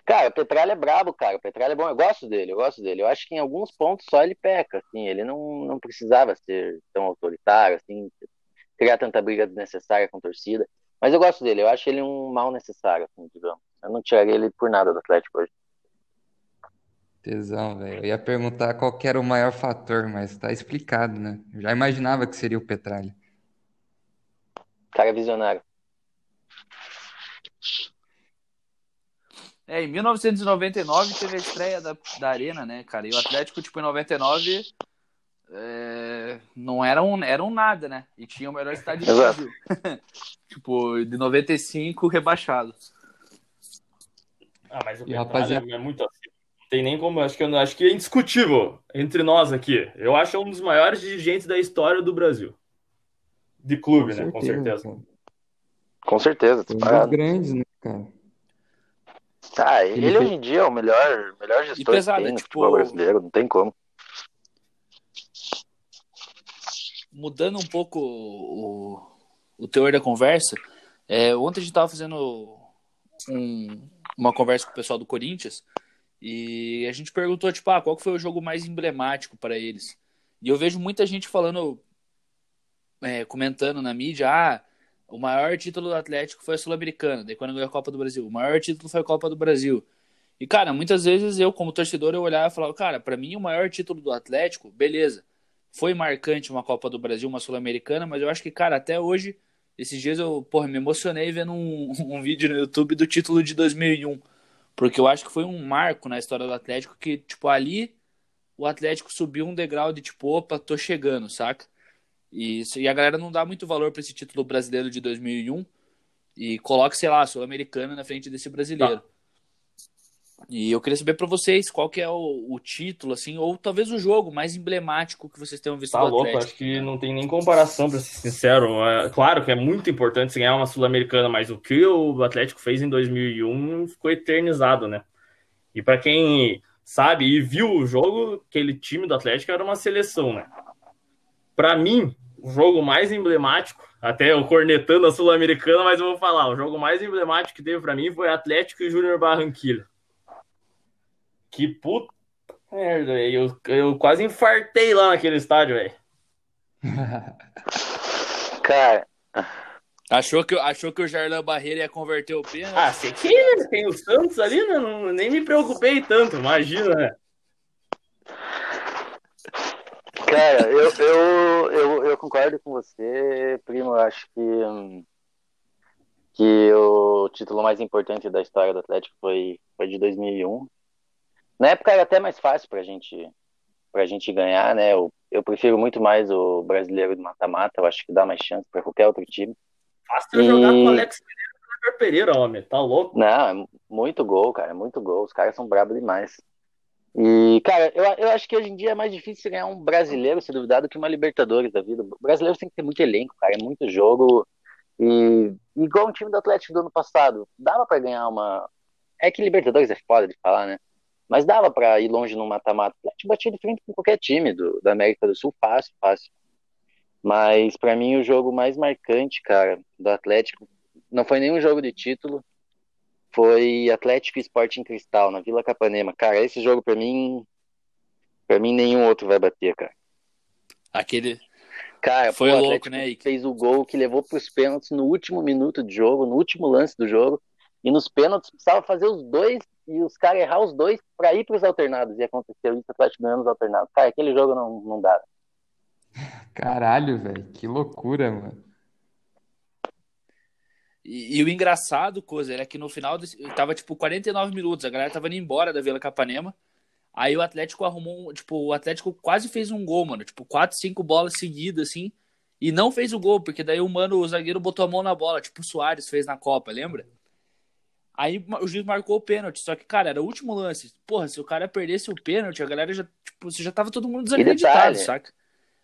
Cara, o Petralha é brabo, cara. O Petralha é bom. Eu gosto dele, eu gosto dele. Eu acho que em alguns pontos só ele peca, assim. Ele não, não precisava ser tão autoritário, assim, criar tanta briga desnecessária com torcida. Mas eu gosto dele. Eu acho ele um mal necessário, assim, digamos. Eu não tiraria ele por nada do Atlético hoje. Tesão, velho. Eu ia perguntar qual era o maior fator, mas tá explicado, né? Eu já imaginava que seria o Petralha. Cara visionário. É, em 1999 teve a estreia da, da Arena, né, cara? E o Atlético, tipo, em 99 é, não era um, era um nada, né? E tinha o melhor estádio do Brasil. <laughs> tipo, de 95 rebaixado. Ah, mas o rapaziada... é muito assim. Não tem nem como, acho que, acho que é indiscutível entre nós aqui. Eu acho um dos maiores dirigentes da história do Brasil. De clube, com né? Certeza, com certeza. Cara. Com certeza. Um dos grandes, né, cara? Ah, ele, ele hoje em dia é o melhor, melhor gestor pesado, que tem no tipo... futebol brasileiro, não tem como. mudando um pouco o, o teor da conversa, é, ontem a gente estava fazendo um, uma conversa com o pessoal do Corinthians e a gente perguntou, tipo, ah, qual foi o jogo mais emblemático para eles? E eu vejo muita gente falando, é, comentando na mídia, ah, o maior título do Atlético foi a Sul-Americana, daí quando ganhou a Copa do Brasil. O maior título foi a Copa do Brasil. E, cara, muitas vezes eu, como torcedor, eu olhava e falava, cara, para mim o maior título do Atlético, beleza, foi marcante uma Copa do Brasil, uma Sul-Americana, mas eu acho que, cara, até hoje, esses dias eu, porra, me emocionei vendo um, <laughs> um vídeo no YouTube do título de 2001, porque eu acho que foi um marco na história do Atlético que, tipo, ali o Atlético subiu um degrau de tipo, opa, tô chegando, saca? E, e a galera não dá muito valor para esse título brasileiro de 2001 e coloca, sei lá, a Sul-Americana na frente desse brasileiro. Tá. E eu queria saber para vocês qual que é o, o, título, assim, ou talvez o jogo mais emblemático que vocês tenham visto tá do louco, Atlético. acho que não tem nem comparação, para ser sincero. É, claro que é muito importante se ganhar uma Sul-Americana, mas o que o Atlético fez em 2001 ficou eternizado, né? E para quem sabe e viu o jogo, aquele time do Atlético era uma seleção, né? Para mim, o jogo mais emblemático, até eu cornetando a Sul-Americana, mas eu vou falar, o jogo mais emblemático que teve para mim foi Atlético e Júnior Barranquilla. Que puta merda, eu, eu quase infartei lá naquele estádio, velho. <laughs> Cara. Achou que, achou que o Jardim Barreira ia converter o pênalti? Ah, sei que tem o Santos ali, né? Não, nem me preocupei tanto, imagina, né? Cara, eu, eu, eu, eu, concordo com você, primo. Eu acho que, que o título mais importante da história do Atlético foi, foi de 2001. Na época era até mais fácil pra gente, pra gente ganhar, né? Eu, eu prefiro muito mais o brasileiro do mata-mata. Eu acho que dá mais chance para qualquer outro time. Fácil e... jogar com o Alex Pereira o Pereira, homem. Tá louco? Não, é muito gol, cara. É muito gol. Os caras são bravos demais. E, cara, eu, eu acho que hoje em dia é mais difícil ganhar um brasileiro, se duvidar, do que uma Libertadores da vida. O brasileiro tem que ter muito elenco, cara, é muito jogo. E igual um time do Atlético do ano passado, dava para ganhar uma. É que Libertadores é foda de falar, né? Mas dava para ir longe no mata-mata. O Atlético batia de frente com qualquer time do, da América do Sul, fácil, fácil. Mas para mim o jogo mais marcante, cara, do Atlético não foi nenhum jogo de título, foi Atlético Esporte em Cristal, na Vila Capanema. Cara, esse jogo para mim, para mim nenhum outro vai bater, cara. Aquele Cara, foi pô, louco, né? Fez o gol que levou para os pênaltis no último minuto de jogo, no último lance do jogo. E nos pênaltis precisava fazer os dois e os caras errar os dois para ir para os alternados. E aconteceu isso, o Atlético ganhando os alternados. Cara, aquele jogo não, não dá. Caralho, velho, que loucura, mano. E, e, o engraçado, coisa, era que no final desse, tava tipo 49 minutos, a galera tava indo embora da Vila Capanema. Aí o Atlético arrumou, tipo, o Atlético quase fez um gol, mano, tipo, quatro, cinco bolas seguidas assim, e não fez o gol, porque daí o mano, o zagueiro botou a mão na bola, tipo o Soares fez na Copa, lembra? Aí o juiz marcou o pênalti, só que, cara, era o último lance. Porra, se o cara perdesse o pênalti, a galera já, tipo, já tava todo mundo desacreditado, saca?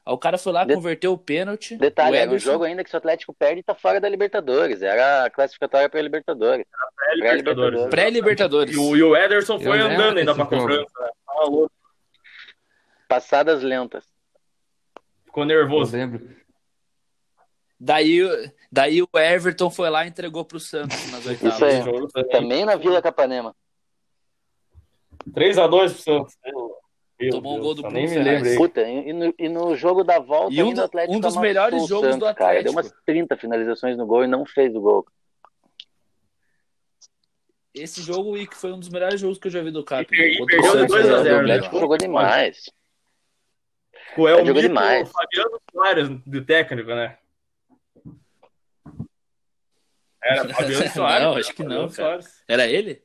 Aí o cara foi lá, De... converteu o pênalti. Detalhe, o Ederson... era um jogo ainda que se o Atlético perde tá fora da Libertadores. Era a classificatória para Libertadores. Pré-Libertadores. Pré-Libertadores. E, e, o Ederson foi Eu andando ainda pra cobrança. Né? Passadas lentas. Ficou nervoso. Eu lembro. Daí, daí o Everton foi lá e entregou pro Santos nas oitavas. Isso aí. Também na Vila Capanema. 3x2 pro Santos. Tomou um gol do Nem me lembro. Puta, e no, e no, jogo da volta, e um, do, Atlético um dos melhores jogos Santos, do Atlético. Cara. Deu umas 30 finalizações no gol e não fez o gol. Esse jogo que foi um dos melhores jogos que eu já vi do Cap. E, e perdeu 2x0. O Atlético jogou demais. O El jogou demais. O Fabiano Soares, do técnico, né? Era <laughs> Fabiano Soares. Não, acho que não, cara. Era ele?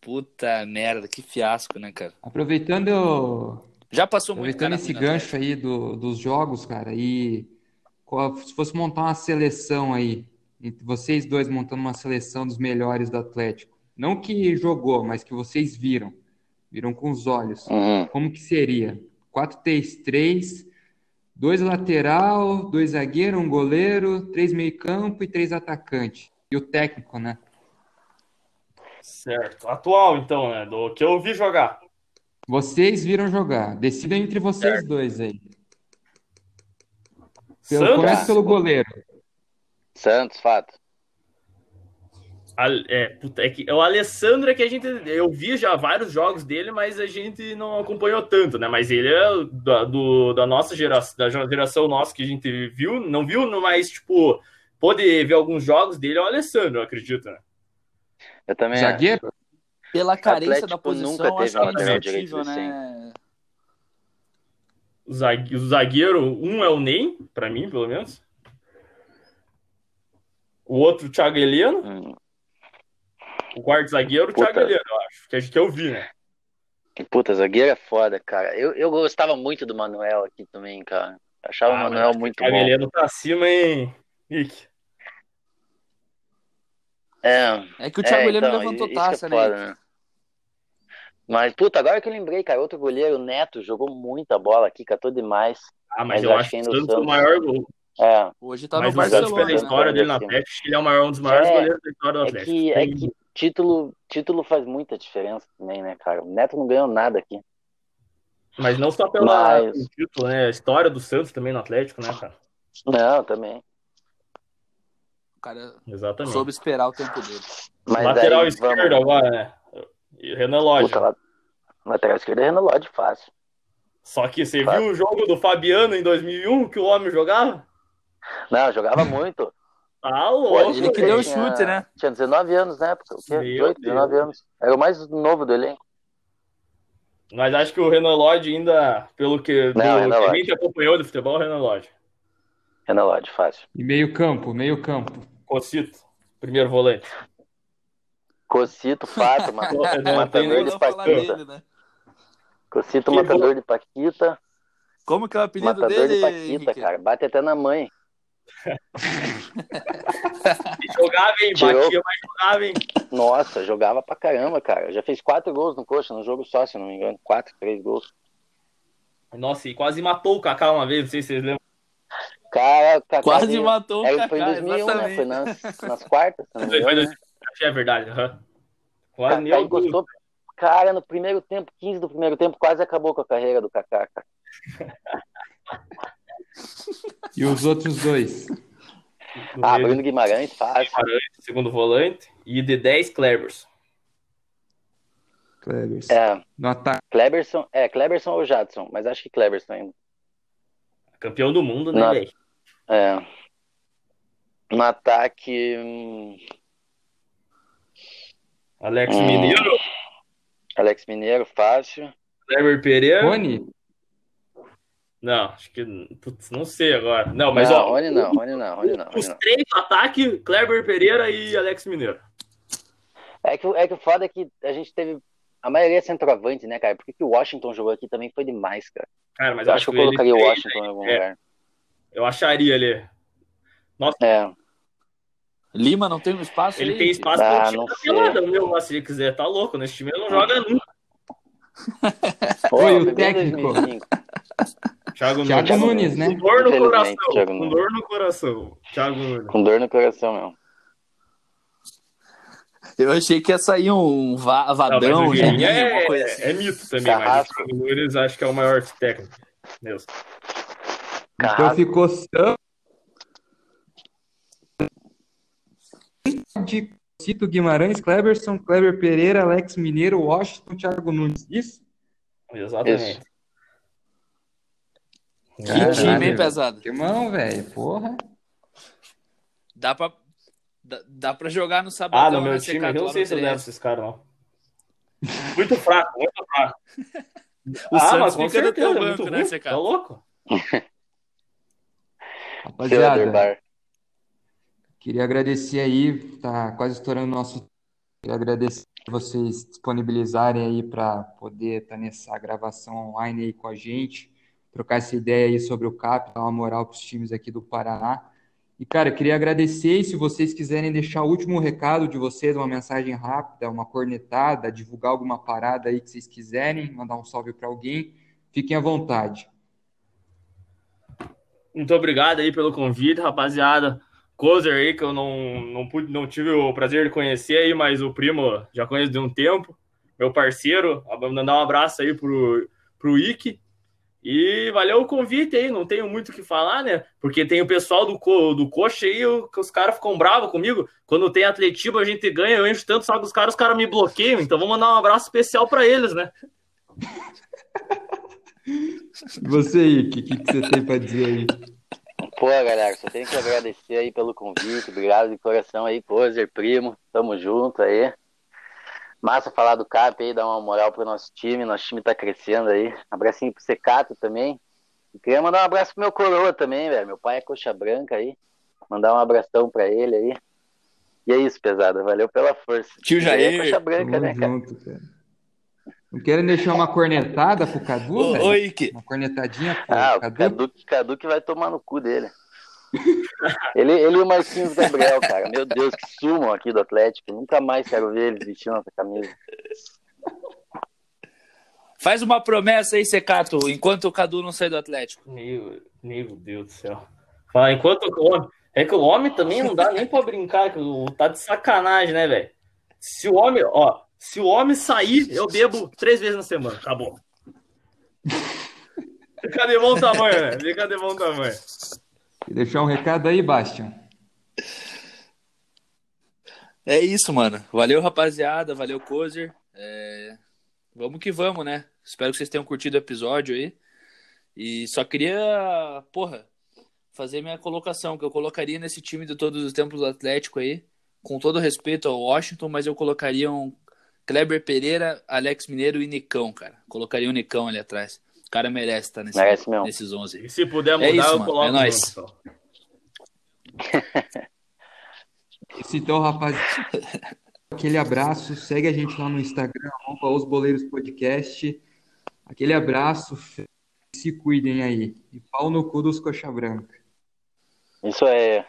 Puta merda, que fiasco, né, cara? Aproveitando. Já passou muito Aproveitando esse gancho aí do, dos jogos, cara, e se fosse montar uma seleção aí, entre vocês dois montando uma seleção dos melhores do Atlético, não que jogou, mas que vocês viram, viram com os olhos, uhum. como que seria? 4-3-3, dois lateral, dois zagueiro, um goleiro, três meio campo e três atacantes. E o técnico, né? Certo. Atual, então, né? Do que eu vi jogar. Vocês viram jogar. Decidam entre vocês certo. dois aí. Pelo, Santos? começa pelo goleiro. Santos, fato. É, puta, é que é o Alessandro é que a gente. Eu vi já vários jogos dele, mas a gente não acompanhou tanto, né? Mas ele é da, do, da nossa geração, da geração nossa que a gente viu, não viu, mas, tipo, pôde ver alguns jogos dele, é o Alessandro, eu acredito, né? Eu também acho. Zagueiro? Pela carência da Atlético posição, nunca teve acho que é indiscutível, direito né? O zague- o zagueiro, um é o Ney, pra mim, pelo menos. O outro, o Thiago Heleno. Hum. O quarto zagueiro, o Puta. Thiago Heleno, eu acho. Que acho que eu vi, né? Puta, zagueiro é foda, cara. Eu, eu gostava muito do Manuel aqui também, cara. Achava Ah, o Manuel acho muito O Thiago bom. Heleno tá acima, hein, Nick? É, É que o Thiago é, Heleno então, levantou isso taça, é foda, né? né? Mas, puta, agora que eu lembrei, cara, outro goleiro, o Neto, jogou muita bola aqui, catou demais. Ah, mas, Mas eu acho que o Santos é o maior gol. É, Hoje tá mas no o Santos, Barcelona, pela né? história dele no Assim. Atlético, acho que ele é o maior, um dos maiores É, goleiros da história do é Atlético. que, é que título, título faz muita diferença também, né, cara? O Neto não ganhou nada aqui. Mas não só pela Mas- título, né? A história do Santos também no Atlético, né, cara? Não, também. O cara Exatamente. soube esperar o tempo dele. Mas Lateral aí, esquerdo vamos... agora, né? E Renan Lodge. Puta, la- lateral esquerdo é Renan Lodge, fácil. Só que você Fácil. viu o jogo do Fabiano em 2001 que o homem jogava? Não, jogava muito. Ah, <laughs> louco. ele que deu o tinha- chute, né? Tinha 19 anos na época, o quê? Meu 18, 19 Deus. anos. Era o mais novo do elenco. Mas acho que o Renan Lodge ainda, pelo que, Não, do Renan que a gente acompanhou do futebol, Renan Lodge. Renan Lodge, fácil. E meio campo, meio campo. Cocito, primeiro volante. Cocito, <laughs> Não, tem matador de Paquita. dele, né? Cocito, Que matador de Paquita. Como que é o apelido Matador dele, de Paquita, Henrique? cara. Bate até na mãe. <laughs> E jogava, hein? Tirou. Batia, mas jogava, hein? Nossa, jogava pra caramba, cara. Já fez quatro gols no Coxa, no jogo só, se não me engano. Quatro, três gols. Nossa, e quase matou o Kaká uma vez, não sei se vocês lembram. Cara, o Quase matou o Era, Kaká, foi em 2001, né? Foi nas, nas quartas, me Foi né? É verdade. aham. O Quase encostou. Cara, no primeiro tempo, 15 do primeiro tempo, quase acabou com a carreira do Kaká. <laughs> E os outros dois? Do Ah, Bruno Guimarães, fácil. Guimarães, segundo volante. E de 10, Clebers. Klebers. É, No ataque. Kleberson, é, Kleberson ou Jadson, mas acho que Kleberson ainda. Campeão do mundo, né, velho? É. No ataque. hum, Alex Hum. Mineiro, Alex Mineiro, fácil. Kleber Pereira. Rony? Não, acho que. Putz, não sei agora. Não, mas não, ó. Rony não, Rony não, Rony não, Rony Os não. três ataque, Kleber Pereira e Alex Mineiro. É que, é que o foda é que a gente teve. A maioria é centroavante, né, cara? Porque que o Washington jogou aqui também foi demais, cara. Cara, mas eu acho que eu colocaria o Washington em algum é. lugar. Eu acharia ali. É. Lima não tem um espaço Ele aí? tem espaço Ah, pra time não da sei. pelada, meu, se ele quiser, tá louco. Nesse time ele não joga nunca. O foi bem técnico. 2005. Thiago, Thiago Nunes, né? Com dor no coração. Com Nunes. dor no coração. Thiago Nunes. Com dor no coração mesmo. Eu achei que ia sair um va Não, vadão, o Geninho, é, coisa assim. é mito também, mas o Carrasco. Thiago Nunes acho que é o maior técnico. Mesmo. Então Carrasco. ficou Sam de Cito Guimarães, Kleberson, Kleber Pereira, Alex Mineiro, Washington, Thiago Nunes. Isso? Exatamente. Que Caralho, time, hein, pesado? Irmão, velho, porra. Dá pra, dá, dá pra jogar no sabadão, Ah, no meu né, time, CK, eu não sei se eu levo 13. esses caras, não. Muito fraco, muito fraco. <laughs> O ah, Santos mas com teu certeza, banco, muito né, ruim. Tá louco? Rapaziada, queria agradecer aí, tá quase estourando o nosso. Queria agradecer vocês disponibilizarem aí para poder estar nessa gravação online aí com a gente, trocar essa ideia aí sobre o CAP, dar uma moral para os times aqui do Paraná. E, cara, queria agradecer e se vocês quiserem deixar o último recado de vocês, uma mensagem rápida, uma cornetada, divulgar alguma parada aí que vocês quiserem, mandar um salve para alguém, fiquem à vontade. Muito obrigado aí pelo convite, rapaziada. Cozer aí, que eu não, não, pude, não tive o prazer de conhecer aí, mas o primo já conheço de um tempo. Meu parceiro, mandar um abraço aí pro, pro Ike. E valeu o convite aí, não tenho muito o que falar, né? Porque tem o pessoal do, co do Coxa aí, que os caras ficam bravos comigo. Quando tem Atletiba, a gente ganha, eu encho tanto sabe dos caras, os caras me bloqueiam. Então vou mandar um abraço especial para eles, né? <laughs> Você aí, o que, que, que, você tem para dizer aí? Pô, galera, só tenho que agradecer aí pelo convite. Obrigado de coração aí, Cozer, primo. Tamo junto aí. Massa falar do CAP aí, dar uma moral pro nosso time. Nosso time tá crescendo aí. Abracinho pro Secato também. E queria mandar um abraço pro meu coroa também, velho. Meu pai é coxa branca aí. Mandar um abração pra ele aí. E é isso, pesada. Valeu pela força. Tio Jair. É coxa branca, Tamo né, cara? junto, cara. Não querem deixar uma cornetada pro Cadu, Ô, velho? ô, Ike. Uma cornetadinha pro Ah, o Cadu? Cadu, Cadu que vai tomar no cu dele. Ele, ele e o Marquinhos Gabriel, cara. Meu Deus, que sumam aqui do Atlético. Nunca mais quero ver eles vestindo essa camisa. Faz uma promessa aí, Secato, enquanto o Cadu não sair do Atlético. Meu, meu Deus do céu. Fala, enquanto o homem. É que o homem também não dá nem pra brincar, que o- tá de sacanagem, né, velho? Se o homem, ó, se o homem sair, eu bebo três vezes na semana. Acabou. Fica de bom tamanho, né? Fica de bom tamanho. Quer deixar um recado aí, Bastian? É isso, mano. Valeu, rapaziada. Valeu, Kozer. É, Vamos que vamos, né? Espero que vocês tenham curtido o episódio aí. E só queria, porra, fazer minha colocação, que eu colocaria nesse time de todos os tempos do Atlético aí, com todo respeito ao Washington, mas eu colocaria um Kleber Pereira, Alex Mineiro e Nicão, cara. Colocaria o Nicão ali atrás. O cara merece estar nesse, Merece mesmo. nesses 11. E se puder mudar, É isso, eu mano. coloco É nóis. Isso então, <laughs> rapaziada. <laughs> Aquele abraço. Segue a gente lá no Instagram, os Boleiros Podcast. Aquele abraço. Se cuidem aí. E pau no cu dos coxa branca. Isso é.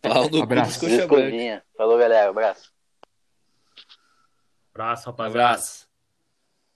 Pau no cu Abraço. dos coxa branca. Falou, galera. Abraço. Abraço, rapaziada. Abraço.